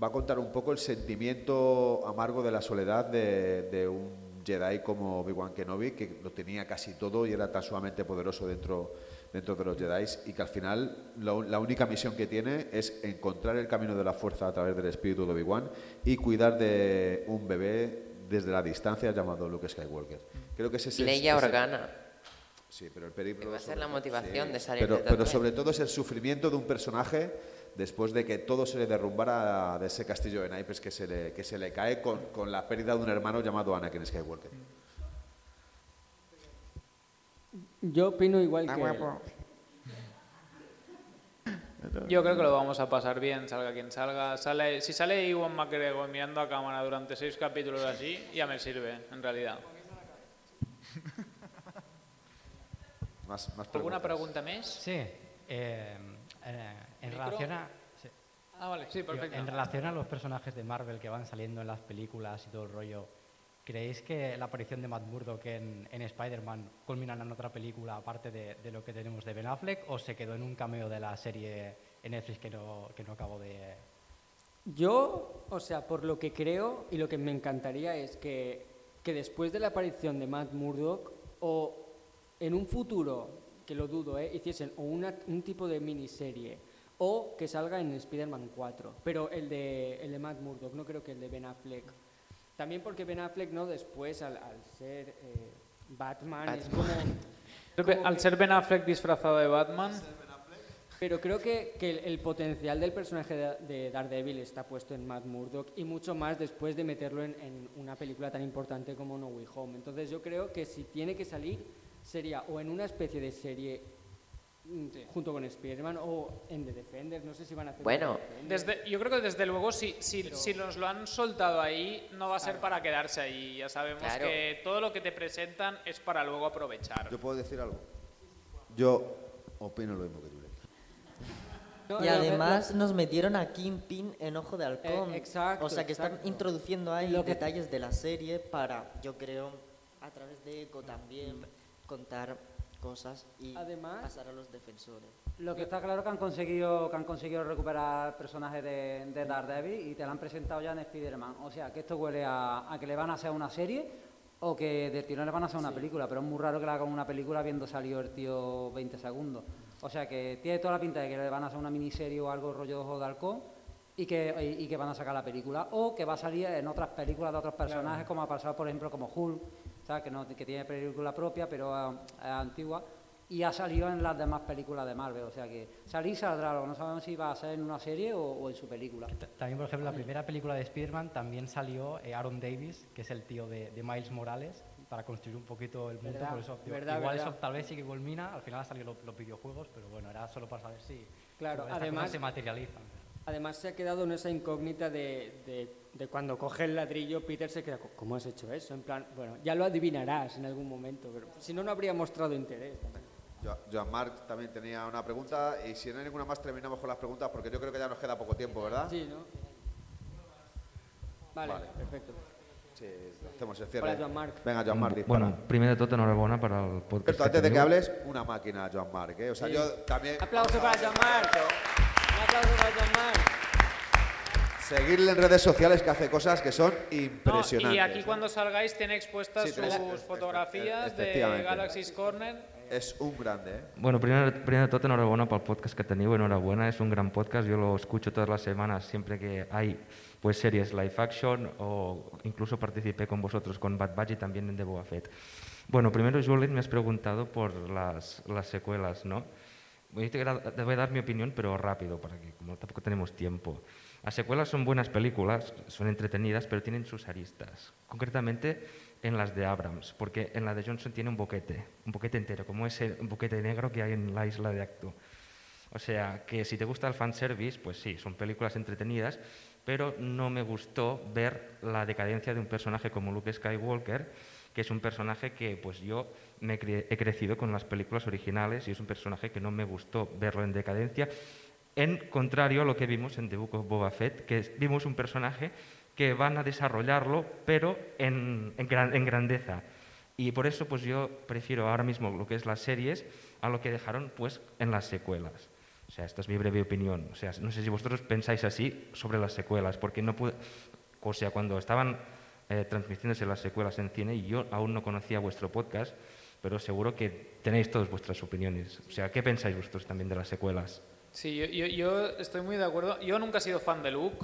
Va a contar un poco el sentimiento amargo de la soledad de, de un Jedi como Obi-Wan Kenobi, que lo tenía casi todo y era tan sumamente poderoso dentro, dentro de los Jedi, y que al final la, la única misión que tiene es encontrar el camino de la fuerza a través del espíritu de Obi-Wan y cuidar de un bebé desde la distancia llamado Luke Skywalker. Creo que ese es Leia Organa. Sí, pero el periplo... Que va a ser sobre la todo- motivación sí, de salir pero, de pero sobre todo es el sufrimiento de un personaje después de que todo se le derrumbara de ese castillo de naipes que se le, que se le cae con, con la pérdida de un hermano llamado Anakin Skywalker. Yo opino igual Ah, que él. Yo creo que lo vamos a pasar bien, salga quien salga. Sale, si sale Iwan McGregor mirando a cámara durante seis capítulos así, ya me sirve, en realidad. Más, más ¿Alguna pregunta más? Sí, eh, eh, en Micro. relación a... sí. Ah, vale, sí, perfecto. En relación a los personajes de Marvel que van saliendo en las películas y todo el rollo, ¿creéis que la aparición de Matt Murdock en, en Spider-Man culminará en otra película aparte de, de lo que tenemos de Ben Affleck o se quedó en un cameo de la serie en Netflix que no, que no acabo de... Yo, o sea, por lo que creo y lo que me encantaría es que, que después de la aparición de Matt Murdock o en un futuro, que lo dudo, ¿eh? hiciesen o una- un tipo de miniserie o que salga en Spider-Man 4, pero el de, el de Matt Murdock, no creo que el de Ben Affleck. También porque Ben Affleck, ¿no? Después, al, al ser eh, Batman, es como... Al ser Ben Affleck disfrazado de Batman, Pero creo que, que el, el potencial del personaje de, de Daredevil está puesto en Matt Murdock y mucho más después de meterlo en, en una película tan importante como No Way Home. Entonces yo creo que si tiene que salir sería o en una especie de serie mm, junto con Spider-Man o en The Defenders, no sé si van a hacer... Bueno. desde, yo creo que desde luego si, si, si nos lo han soltado ahí, no va a ser para quedarse ahí. Ya sabemos Claro. que todo lo que te presentan es para luego aprovechar. ¿Yo puedo decir algo? Yo opino lo mismo que tú. No, y no, además nos metieron a Kingpin en Ojo de Halcón. Eh, exacto, O sea que están introduciendo ahí Lo que- detalles de la serie para, yo creo, a través de Echo también contar cosas y Además- pasar a los defensores. Lo que está claro que han conseguido que han conseguido recuperar el personaje de, de Daredevil y te lo han presentado ya en Spider-Man. O sea, que esto huele a, a que le van a hacer una serie o que de tirón le van a hacer una película, pero es muy raro que le hagan una película habiendo salido el tío 20 segundos. O sea, que tiene toda la pinta de que le van a hacer una miniserie o algo rollo Ojo de Halcón y que, y, y que van a sacar la película o que va a salir en otras películas de otros personajes como ha pasado por ejemplo como Hulk, ¿sabes? Que, no, que tiene película propia pero eh, es antigua y ha salido en las demás películas de Marvel, o sea que salir saldrá, lo no sabemos si va a ser en una serie o, o en su película. También, por ejemplo, la primera película de Spider-Man también salió eh, Aaron Davis, que es el tío de, de Miles Morales, para construir un poquito el mundo. Verdad, por eso, digo, verdad, igual verdad. eso tal vez sí que culmina, al final han salido los, los videojuegos, pero bueno, era solo para saber si Claro, además- se materializan. Además se ha quedado en esa incógnita de, de- de cuando coge el ladrillo, Peter se queda, ¿cómo has hecho eso? En plan, bueno, ya lo adivinarás en algún momento, pero si no, no habría mostrado interés. Jo- Joan Marc también tenía una pregunta y si no hay ninguna más terminamos con las preguntas porque yo creo que ya nos queda poco tiempo, ¿verdad? Sí, ¿no? Vale, Vale. perfecto. Sí, hacemos el cierre. Hola, Joan Marc. Venga, Joan Marc, dispara. Bueno, primer de tot, enhorabona per al podcast. Cierto, antes de que hables, una máquina, Joan Marc. ¿eh? O sea, Sí. yo también... Aplauso para John Mark. Un aplauso para John Mark. Seguirle en redes sociales que hace cosas que son No, impresionantes. y aquí cuando salgáis tiene expuestas Sí, sus fotografías de. Galaxy's Corner. Es un grande, ¿eh? Bueno, primer, primer de tot, enhorabona pel podcast que teniu, enhorabuena, es un gran podcast, yo lo escucho todas las semanas, siempre que hay pues series live action o incluso participé con vosotros con Bad Batch y también en The Boba Fett. Bueno, primero, Juliet, me has preguntado por las, las secuelas, ¿no? Yo te, te voy a dar mi opinión, pero rápido, para que como tampoco tenemos tiempo. Las secuelas son buenas películas, son entretenidas, pero tienen sus aristas. Concretamente en las de Abrams, porque en la de Johnson tiene un boquete, un boquete entero, como ese boquete negro que hay en la isla de Acto. O sea, que si te gusta el fanservice, pues sí, son películas entretenidas, pero no me gustó ver la decadencia de un personaje como Luke Skywalker, que es un personaje que pues yo me he crecido con las películas originales y es un personaje que no me gustó verlo en decadencia en contrario a lo que vimos en The Book of Boba Fett, que vimos un personaje que van a desarrollarlo, pero en grandeza. Y por eso pues yo prefiero ahora mismo lo que es las series a lo que dejaron pues en las secuelas. O sea, esta es mi breve opinión. O sea, no sé si vosotros pensáis así sobre las secuelas, porque no pude... O sea, cuando estaban eh, transmitiéndose las secuelas en cine, y yo aún no conocía vuestro podcast, pero seguro que tenéis todas vuestras opiniones. O sea, ¿qué pensáis vosotros también de las secuelas? Sí, yo, yo- yo estoy muy de acuerdo. Yo nunca he sido fan de Luke.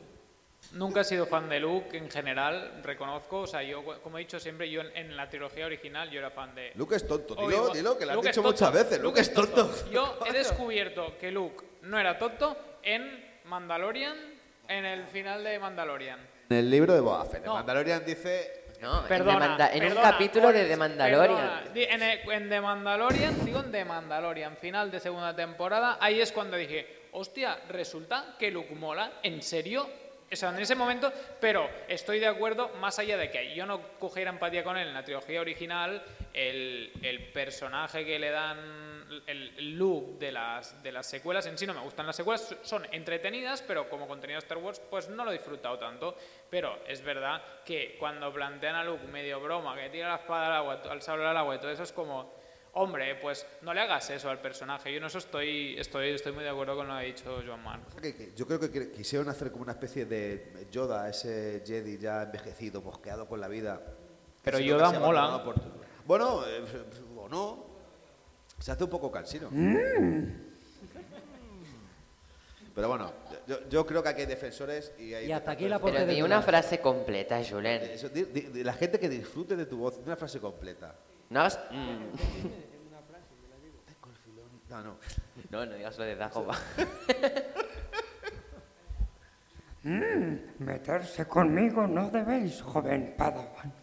Nunca he sido fan de Luke en general, reconozco. O sea, yo, como he dicho siempre, yo en, en la trilogía original yo era fan de... Luke es tonto, dilo, dilo, que lo has dicho muchas veces. Luke es tonto. Yo he descubierto que Luke no era tonto en Mandalorian, en el final de Mandalorian. En el libro de Boba Fett, No. Mandalorian dice... No, Perdona, en, en un capítulo de por- The Mandalorian. perdona. En, en The Mandalorian, digo en The Mandalorian, final de segunda temporada, ahí es cuando dije, hostia, resulta que Luke mola, ¿en serio? O sea, en ese momento, pero estoy de acuerdo, más allá de que yo no cogiera empatía con él en la trilogía original, el, el personaje que le dan, el, el look de las, de las secuelas en sí no me gustan. Las secuelas son entretenidas, pero como contenido de Star Wars, pues no lo he disfrutado tanto. Pero es verdad que cuando plantean a Luke medio broma, que tira la espada al agua, al sable al agua y todo eso es como, hombre, pues no le hagas eso al personaje. Yo en eso estoy, estoy, estoy muy de acuerdo con lo que ha dicho Joan que Yo creo que quisieron hacer como una especie de Yoda, ese Jedi ya envejecido, mosqueado con la vida. Pero Yoda mola. por- Bueno, eh, o no. Se hace un poco cansino. Pero bueno, yo, yo creo que aquí hay defensores y hay... Y hasta aquí detractores. Pero di una frase completa, Julen. Eso, di- di- di- la gente que disfrute de tu voz, di una frase completa. No hagas... mm. No, no. No, no digas lo de Dagobah. Mm, meterse conmigo no debéis, joven Padawan.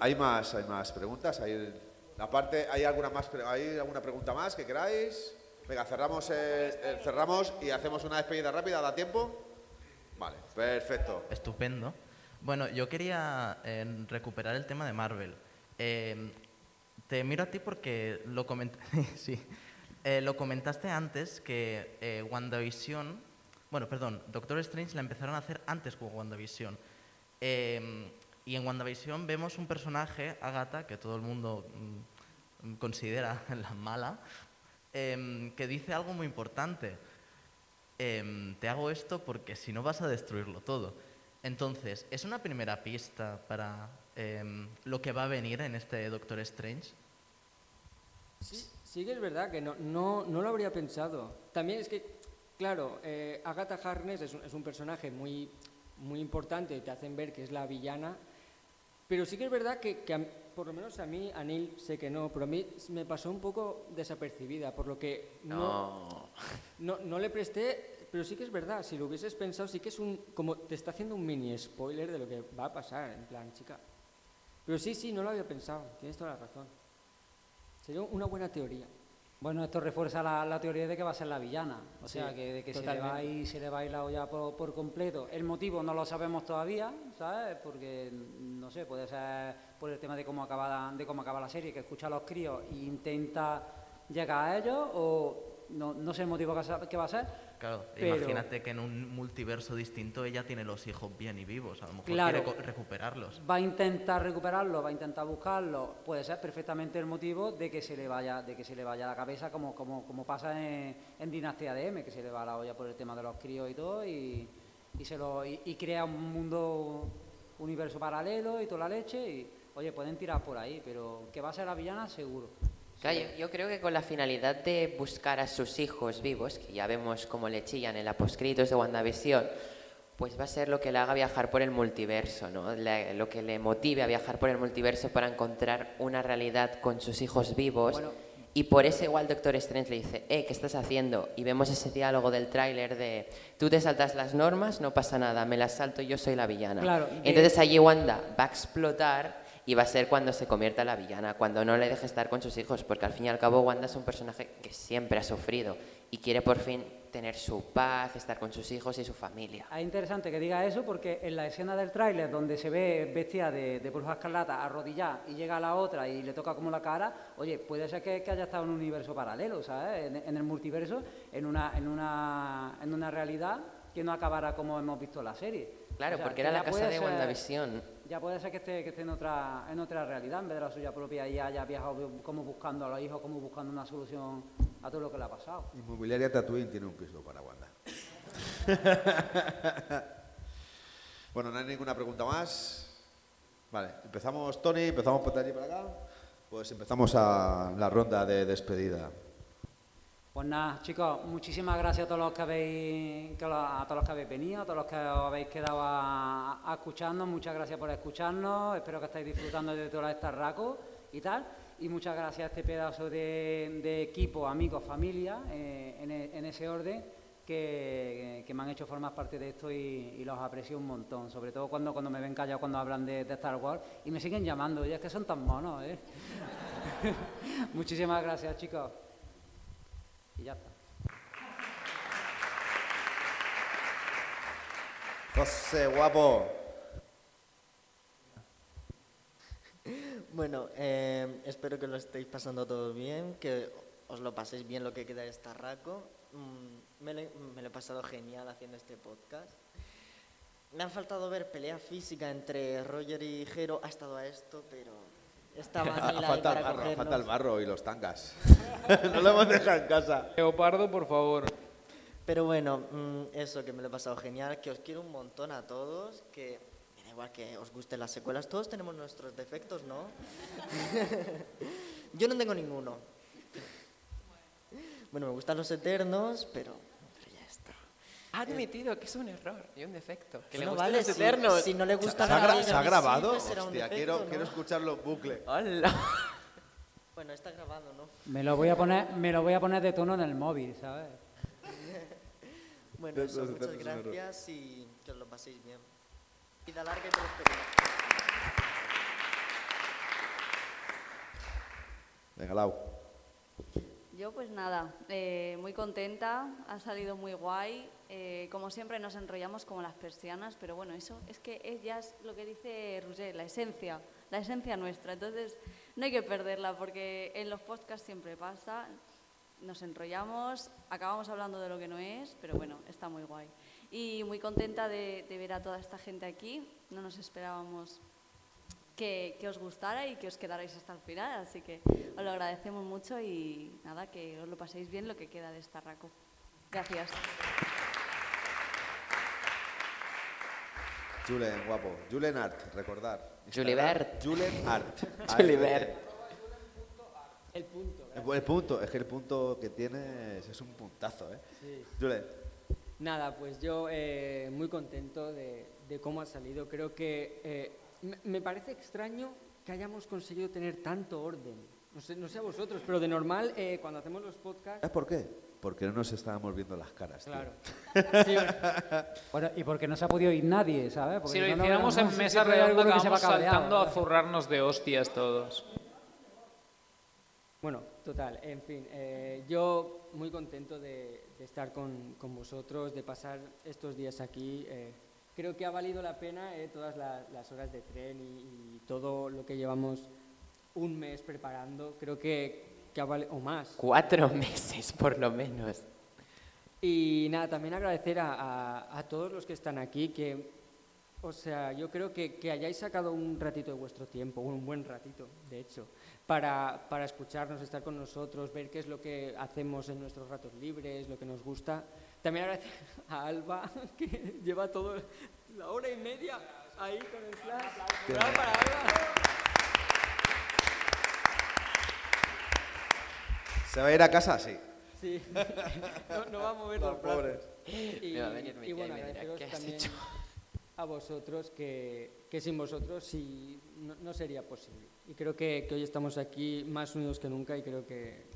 Hay más, hay más preguntas. Hay, aparte, ¿hay alguna, más, pre- ¿hay alguna pregunta más que queráis? Venga, cerramos, eh, eh, cerramos y hacemos una despedida rápida. ¿Da tiempo? Vale, perfecto. Estupendo. Bueno, yo quería eh, recuperar el tema de Marvel. Eh, te miro a ti porque lo, comentaste antes que WandaVision, bueno, perdón, Doctor Strange la empezaron a hacer antes con WandaVision. Y en WandaVision vemos un personaje, Agatha, que todo el mundo mm, considera la mala, em, que dice algo muy importante. Em, te hago esto porque si no vas a destruirlo todo. Entonces, ¿es una primera pista para em, lo que va a venir en este Doctor Strange? Sí, sí que es verdad que no, no, no lo habría pensado. También es que, claro, eh, Agatha Harkness es un, es un personaje muy, muy importante, te hacen ver que es la villana, pero sí que es verdad que, que a por lo menos a mí, a Neil sé que no, pero a mí me pasó un poco desapercibida, por lo que no, No. no, no le presté, pero sí que es verdad, si lo hubieses pensado, sí que es un, como te está haciendo un mini spoiler de lo que va a pasar, en plan, chica. Pero sí, sí, no lo había pensado, tienes toda la razón. Sería una buena teoría. Bueno, esto refuerza la, la teoría de que va a ser la villana. O Sí, sea, que, de que se le, va a ir, se le va a ir la olla por, por completo. El motivo no lo sabemos todavía, ¿sabes? Porque, no sé, puede ser por el tema de cómo acaba la, de cómo acaba la serie, que escucha a los críos e intenta llegar a ellos, o no, no sé el motivo que va a ser. Claro, pero- imagínate que en un multiverso distinto ella tiene los hijos bien y vivos. A lo mejor Claro. quiere recuperarlos. Va a intentar recuperarlo, va a intentar buscarlo. Puede ser perfectamente el motivo de que se le vaya, de que se le vaya la cabeza, como, como, como pasa en, en Dinastía de M, que se le va la olla por el tema de los críos y todo, y, y se lo, y, y crea un mundo, universo paralelo y toda la leche. Y oye, pueden tirar por ahí, pero que va a ser la villana, seguro. Claro, yo, yo creo que con la finalidad de buscar a sus hijos vivos, que ya vemos cómo le chillan en la postcritos de WandaVision, pues va a ser lo que le haga viajar por el multiverso, ¿no? Le- lo que le motive a viajar por el multiverso para encontrar una realidad con sus hijos vivos. Bueno. y por eso igual Doctor Strange le dice, eh, ¿qué estás haciendo? Y vemos ese diálogo del tráiler de, tú te saltas las normas, no pasa nada, me las salto, yo soy la villana. Claro, Entonces allí Wanda va a explotar y va a ser cuando se convierta en la villana, cuando no le deje estar con sus hijos, porque al fin y al cabo Wanda es un personaje que siempre ha sufrido y quiere por fin tener su paz, estar con sus hijos y su familia. Es interesante que diga eso porque en la escena del tráiler donde se ve vestida de, de bruja escarlata arrodillada y llega a la otra y le toca como la cara, oye, puede ser que, que haya estado en un universo paralelo, ¿sabes? En, en el multiverso, en una, en, una, en una realidad que no acabará como hemos visto en la serie. Claro, O sea, porque que era la casa de ser- WandaVision. Ya puede ser que esté, que esté en, otra, en otra realidad en vez de la suya propia y haya viajado como buscando a los hijos, como buscando una solución a todo lo que le ha pasado. Inmobiliaria Tatooine tiene un piso para Wanda. bueno, no hay ninguna pregunta más. Vale, empezamos, Tony, empezamos por allí para acá. Pues empezamos a la ronda de despedida. Pues nada, chicos, muchísimas gracias a todos los que habéis, a todos los que habéis venido, a todos los que os habéis quedado a, escucharnos. Muchas gracias por escucharnos. Espero que estéis disfrutando de todo este raco y tal. Y muchas gracias a este pedazo de, equipo, amigos, familia, eh, en, e- en ese orden, que, que me han hecho formar parte de esto y, y los aprecio un montón. Sobre todo cuando, cuando me ven callado cuando hablan de, de Star Wars y me siguen llamando. Y es que son tan monos, ¿eh? muchísimas gracias, chicos. Y ya está. José, guapo. Bueno, eh, espero que lo estéis pasando todos bien, que os lo paséis bien lo que queda de esta raco. Mm, me, lo, he- me lo he pasado genial haciendo este podcast. Me ha faltado ver pelea física entre Roger y Jero, ha estado a esto, pero estaba Neil ahí falta, el para barro, cogernos. falta el barro y los tangas. no lo hemos dejado en casa. Leopardo, por favor. Pero bueno, mm, eso, que me lo he pasado genial, que os quiero un montón a todos, que me da igual que os gusten las secuelas, todos tenemos nuestros defectos, ¿no? Yo no tengo ninguno. Bueno, me gustan los eternos, pero... Ha admitido que es un error y un defecto. Que le Bueno, gustan vale, los si- eternos. si no le gusta ¿Se ha, se ha a mí grabado? Hostia, defecto, quiero, ¿no? quiero escucharlo bucle. Hola. Bueno, está grabado, ¿no? Me lo voy a poner, me lo voy a poner de tono en el móvil, ¿sabes? Bueno, eso, muchas gracias y que os lo paséis bien. Vida larga y prosperidad. Venga, Lau. Yo pues nada, eh, muy contenta, ha salido muy guay. eh, como siempre nos enrollamos como las persianas, pero bueno, eso es que es ya lo que dice Roger, la esencia, la esencia nuestra. Entonces no hay que perderla porque en los podcasts siempre pasa, nos enrollamos, acabamos hablando de lo que no es, pero bueno, está muy guay. Y muy contenta de ver a toda esta gente aquí, no nos esperábamos que, que os gustara y que os quedarais hasta el final. Así que os lo agradecemos mucho y nada, que os lo paséis bien lo que queda de esta raco. Gracias. Julen, guapo. Julen Art, recordar. Julibert. Julen Art. Julibert. El punto. El, el punto, es que el punto que tienes es un puntazo, ¿eh? Sí. Julen. Nada, pues yo eh, muy contento de, de cómo ha salido. Creo que eh, me, parece extraño que hayamos conseguido tener tanto orden. No sé, no sé a vosotros, pero de normal eh, cuando hacemos los podcasts... ¿Es por qué? Porque no nos estábamos viendo las caras. tío. Claro. Bueno, y porque no se ha podido ir nadie, ¿sabes? Porque Si lo no, hiciéramos no, en mesa redonda, alguno que se va acabamos saltando a zurrarnos de hostias todos. Bueno, total, en fin, eh, yo muy contento de, de estar con, con vosotros, de pasar estos días aquí. eh, creo que ha valido la pena eh, todas la- las horas de tren y, y todo lo que llevamos un mes preparando. Creo que, que ha valido, o más. Cuatro meses, por lo menos. Y nada, también agradecer a, a- a todos los que están aquí, que, o sea, yo creo que, que hayáis sacado un ratito de vuestro tiempo, un buen ratito, de hecho, para, para escucharnos, estar con nosotros, ver qué es lo que hacemos en nuestros ratos libres, lo que nos gusta. También agradecer a Alba, que lleva todo la hora y media ahí con el flash. Bravo para Alba. ¿Se va a ir a casa? Sí. Sí, no, no va a mover Los los pobres. Y, Me va a venir y Miquel bueno, y me dirá, agradeceros "¿Qué has también hecho?". a vosotros que, que sin vosotros sí, no, no sería posible. Y creo que, que hoy estamos aquí más unidos que nunca y creo que,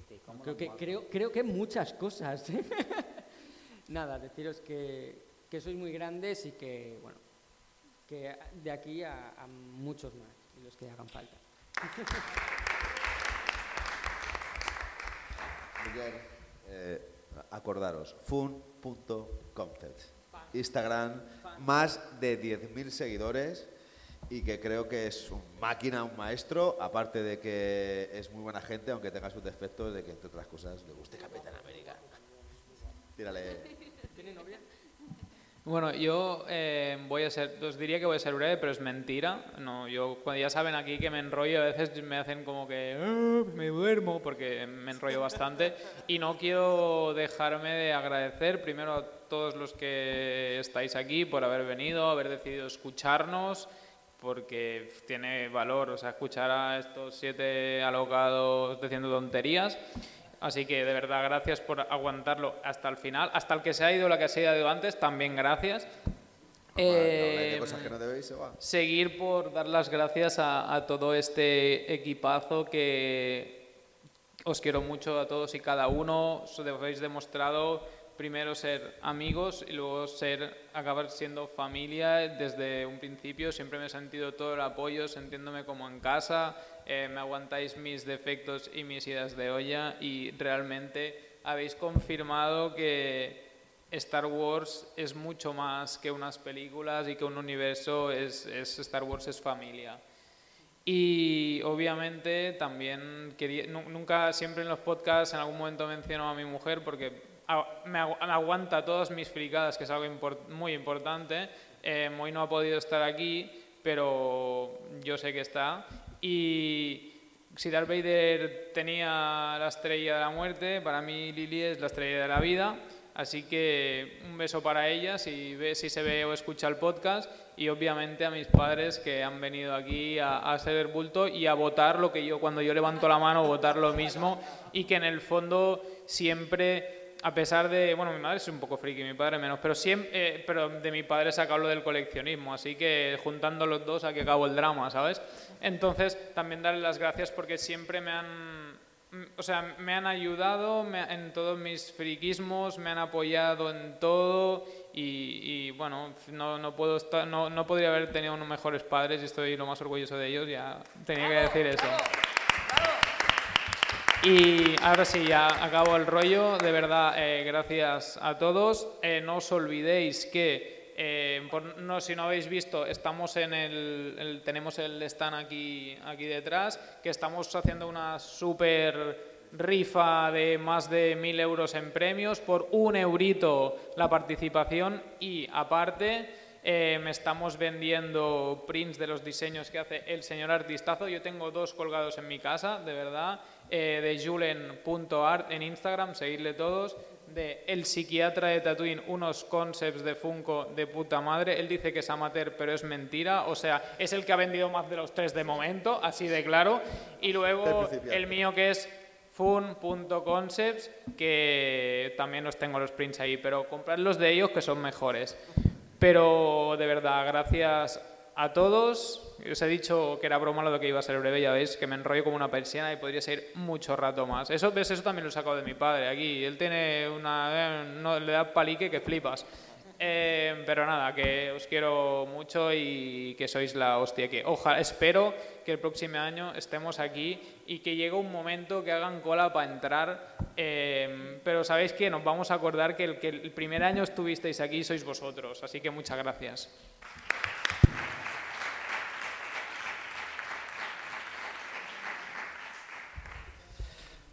creo que, creo, creo que muchas cosas. Nada, deciros que, que sois muy grandes y que, bueno, que de aquí a, a muchos más, y los que hagan falta. Miguel, eh, acordaros, Fun fan.concepts. Instagram, más de 10.000 seguidores y que creo que es un máquina, un maestro, aparte de que es muy buena gente, aunque tenga sus defectos, de que entre otras cosas le guste Capitán América. Tírale. ¿Tiene novia? Bueno, yo eh, voy a ser, os diría que voy a ser breve, pero es mentira. No, yo cuando ya saben aquí que me enrollo, a veces me hacen como que "Ah, me duermo porque me enrollo bastante y no quiero dejarme de agradecer primero a todos los que estáis aquí por haber venido, haber decidido escucharnos, porque tiene valor, o sea, escuchar a estos siete alocados diciendo tonterías. Así que de verdad, gracias por aguantarlo hasta el final. Hasta el que se ha ido, la que se ha ido antes, también gracias. Eh, cosas que no debéis se va. seguir por dar las gracias a, a todo este equipazo que os quiero mucho a todos y cada uno. Os habéis demostrado primero ser amigos y luego ser acabar siendo familia desde un principio. Siempre me he sentido todo el apoyo, sintiéndome como en casa. Eh, me aguantáis mis defectos y mis ideas de olla y realmente habéis confirmado que Star Wars es mucho más que unas películas y que un universo, es, es- Star Wars es familia. Y obviamente también quería, nu- nunca, siempre en los podcasts en algún momento menciono a mi mujer porque me, agu- me aguanta todas mis fricadas, que es algo impor- muy importante. Eh, hoy no ha podido estar aquí, pero yo sé que está. Y si Darth Vader tenía la estrella de la muerte, para mí Lily es la estrella de la vida. Así que un beso para ella, si, ve, si se ve o escucha el podcast, y obviamente a mis padres que han venido aquí a, a hacer el bulto y a votar lo que yo, cuando yo levanto la mano, votar lo mismo, y que en el fondo siempre, a pesar de, bueno, mi madre es un poco friki, mi padre menos, pero, siempre, pero de mi padre saca lo del coleccionismo, así que juntando los dos aquí acabo el drama, ¿sabes? Entonces, también darle las gracias porque siempre me han o sea, me han ayudado en todos mis friquismos, me han apoyado en todo y, y, bueno, no, no puedo estar, no, no podría haber tenido unos mejores padres y estoy lo más orgulloso de ellos, ya tenía que decir eso. Y ahora sí, ya acabo el rollo. De verdad, eh, gracias a todos. Eh, no os olvidéis que, eh, por- no, si no habéis visto, estamos en el, tenemos el stand aquí, aquí detrás, que estamos haciendo una súper rifa de más de mil euros en premios por un eurito la participación y aparte me estamos vendiendo prints de los diseños que hace el señor artistazo. Yo tengo dos colgados en mi casa, de verdad, eh, de julen.art en Instagram, seguidle todos. De El psiquiatra de Tatooine, unos concepts de Funko de puta madre. Él dice que es amateur, pero es mentira. O sea, es el que ha vendido más de los tres de momento, así de claro. Y luego el mío que es fun.concepts, que también los tengo los prints ahí, pero comprad los de ellos que son mejores. Pero de verdad, gracias a todos. Os he dicho que era broma lo que iba a ser breve, ya veis que me enrollo como una persiana y podría seguir mucho rato más. Eso, ¿ves? Eso también lo he de mi padre aquí. Él tiene una... eh, no, le da palique que flipas. Eh, pero nada, que os quiero mucho y que sois la hostia. Que ojalá, espero que el próximo año estemos aquí y que llegue un momento que hagan cola para entrar. eh, pero sabéis que nos vamos a acordar que el, que el primer año estuvisteis aquí sois vosotros. Así que muchas gracias.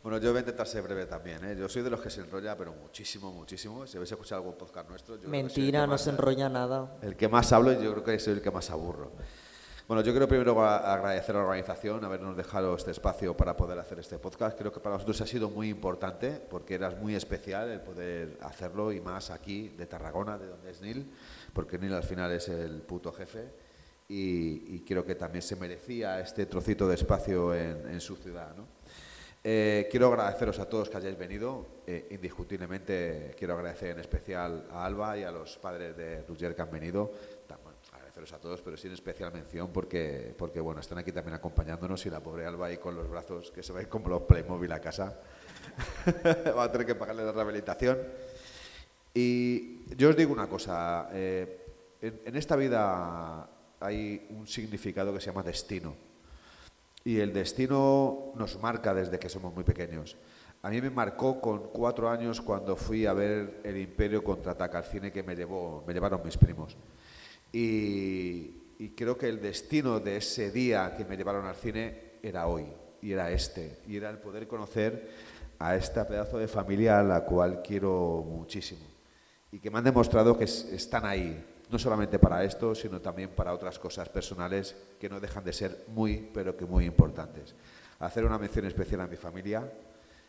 Bueno, yo voy a intentar ser breve también. ¿eh? Yo soy de los que se enrolla, pero muchísimo, muchísimo. Si habéis escuchado algún podcast nuestro, yo Mentira, no más- se enrolla nada. El que más hablo y yo creo que soy el que más aburro. Bueno, yo quiero primero agradecer a la organización habernos dejado este espacio para poder hacer este podcast. Creo que para nosotros ha sido muy importante porque era muy especial el poder hacerlo y más aquí de Tarragona, de donde es Neil, porque Neil al final es el puto jefe y, y creo que también se merecía este trocito de espacio en, en su ciudad. ¿no? Eh, quiero agradeceros a todos que hayáis venido. Eh, indiscutiblemente quiero agradecer en especial a Alba y a los padres de Roger que han venido. Agradeceros a todos, pero sí en especial mención porque, porque bueno, están aquí también acompañándonos y la pobre Alba ahí con los brazos que se va como los Playmobil a casa. va a tener que pagarle la rehabilitación. Y yo os digo una cosa, eh, en esta vida hay un significado que se llama destino. Y el destino nos marca desde que somos muy pequeños. a mí me marcó con cuatro años cuando fui a ver El Imperio contraataca al cine que me, llevó, me llevaron mis primos. Y, y creo que el destino de ese día que me llevaron al cine era hoy, y era este, y era el poder conocer a esta pedazo de familia a la cual quiero muchísimo y que me han demostrado que es- están ahí, no solamente para esto, sino también para otras cosas personales que no dejan de ser muy, pero que muy importantes. Hacer una mención especial a mi familia,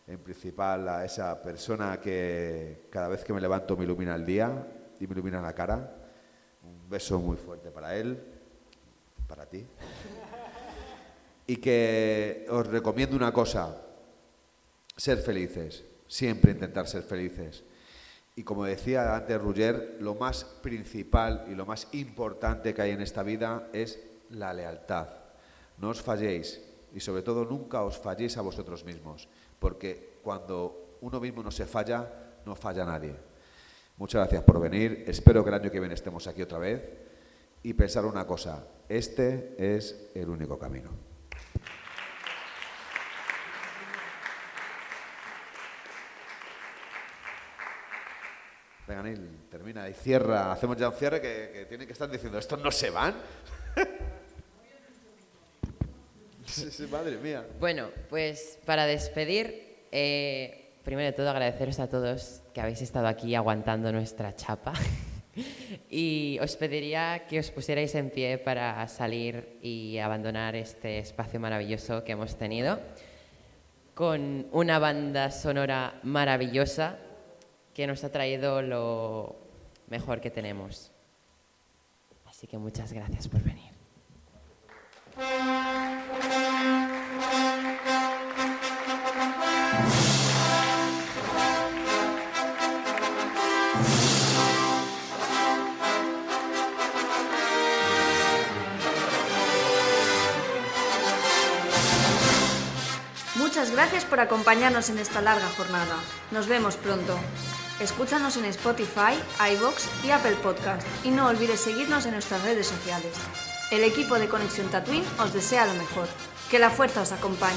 en principal a esa persona que cada vez que me levanto me ilumina el día y me ilumina la cara. Un beso muy fuerte para él, para ti. Y que os recomiendo una cosa, ser felices, siempre intentar ser felices. Y como decía antes Ruger, lo más principal y lo más importante que hay en esta vida es la lealtad. No os falléis y sobre todo nunca os falléis a vosotros mismos, porque cuando uno mismo no se falla, no falla nadie. Muchas gracias por venir, espero que el año que viene estemos aquí otra vez y pensar una cosa, este es el único camino. Venga, Neil, termina y cierra. Hacemos ya un cierre que, que tienen que estar diciendo, ¿estos no se van? Sí, sí, madre mía. Bueno, pues para despedir, eh, primero de todo agradeceros a todos que habéis estado aquí aguantando nuestra chapa. y os pediría que os pusierais en pie para salir y abandonar este espacio maravilloso que hemos tenido con una banda sonora maravillosa que nos ha traído lo mejor que tenemos. Así que muchas gracias por venir. Gracias por acompañarnos en esta larga jornada. Nos vemos pronto. Escúchanos en Spotify, iBox y Apple Podcast y no olvides seguirnos en nuestras redes sociales. El equipo de Conexión Tatooine os desea lo mejor. Que la fuerza os acompañe.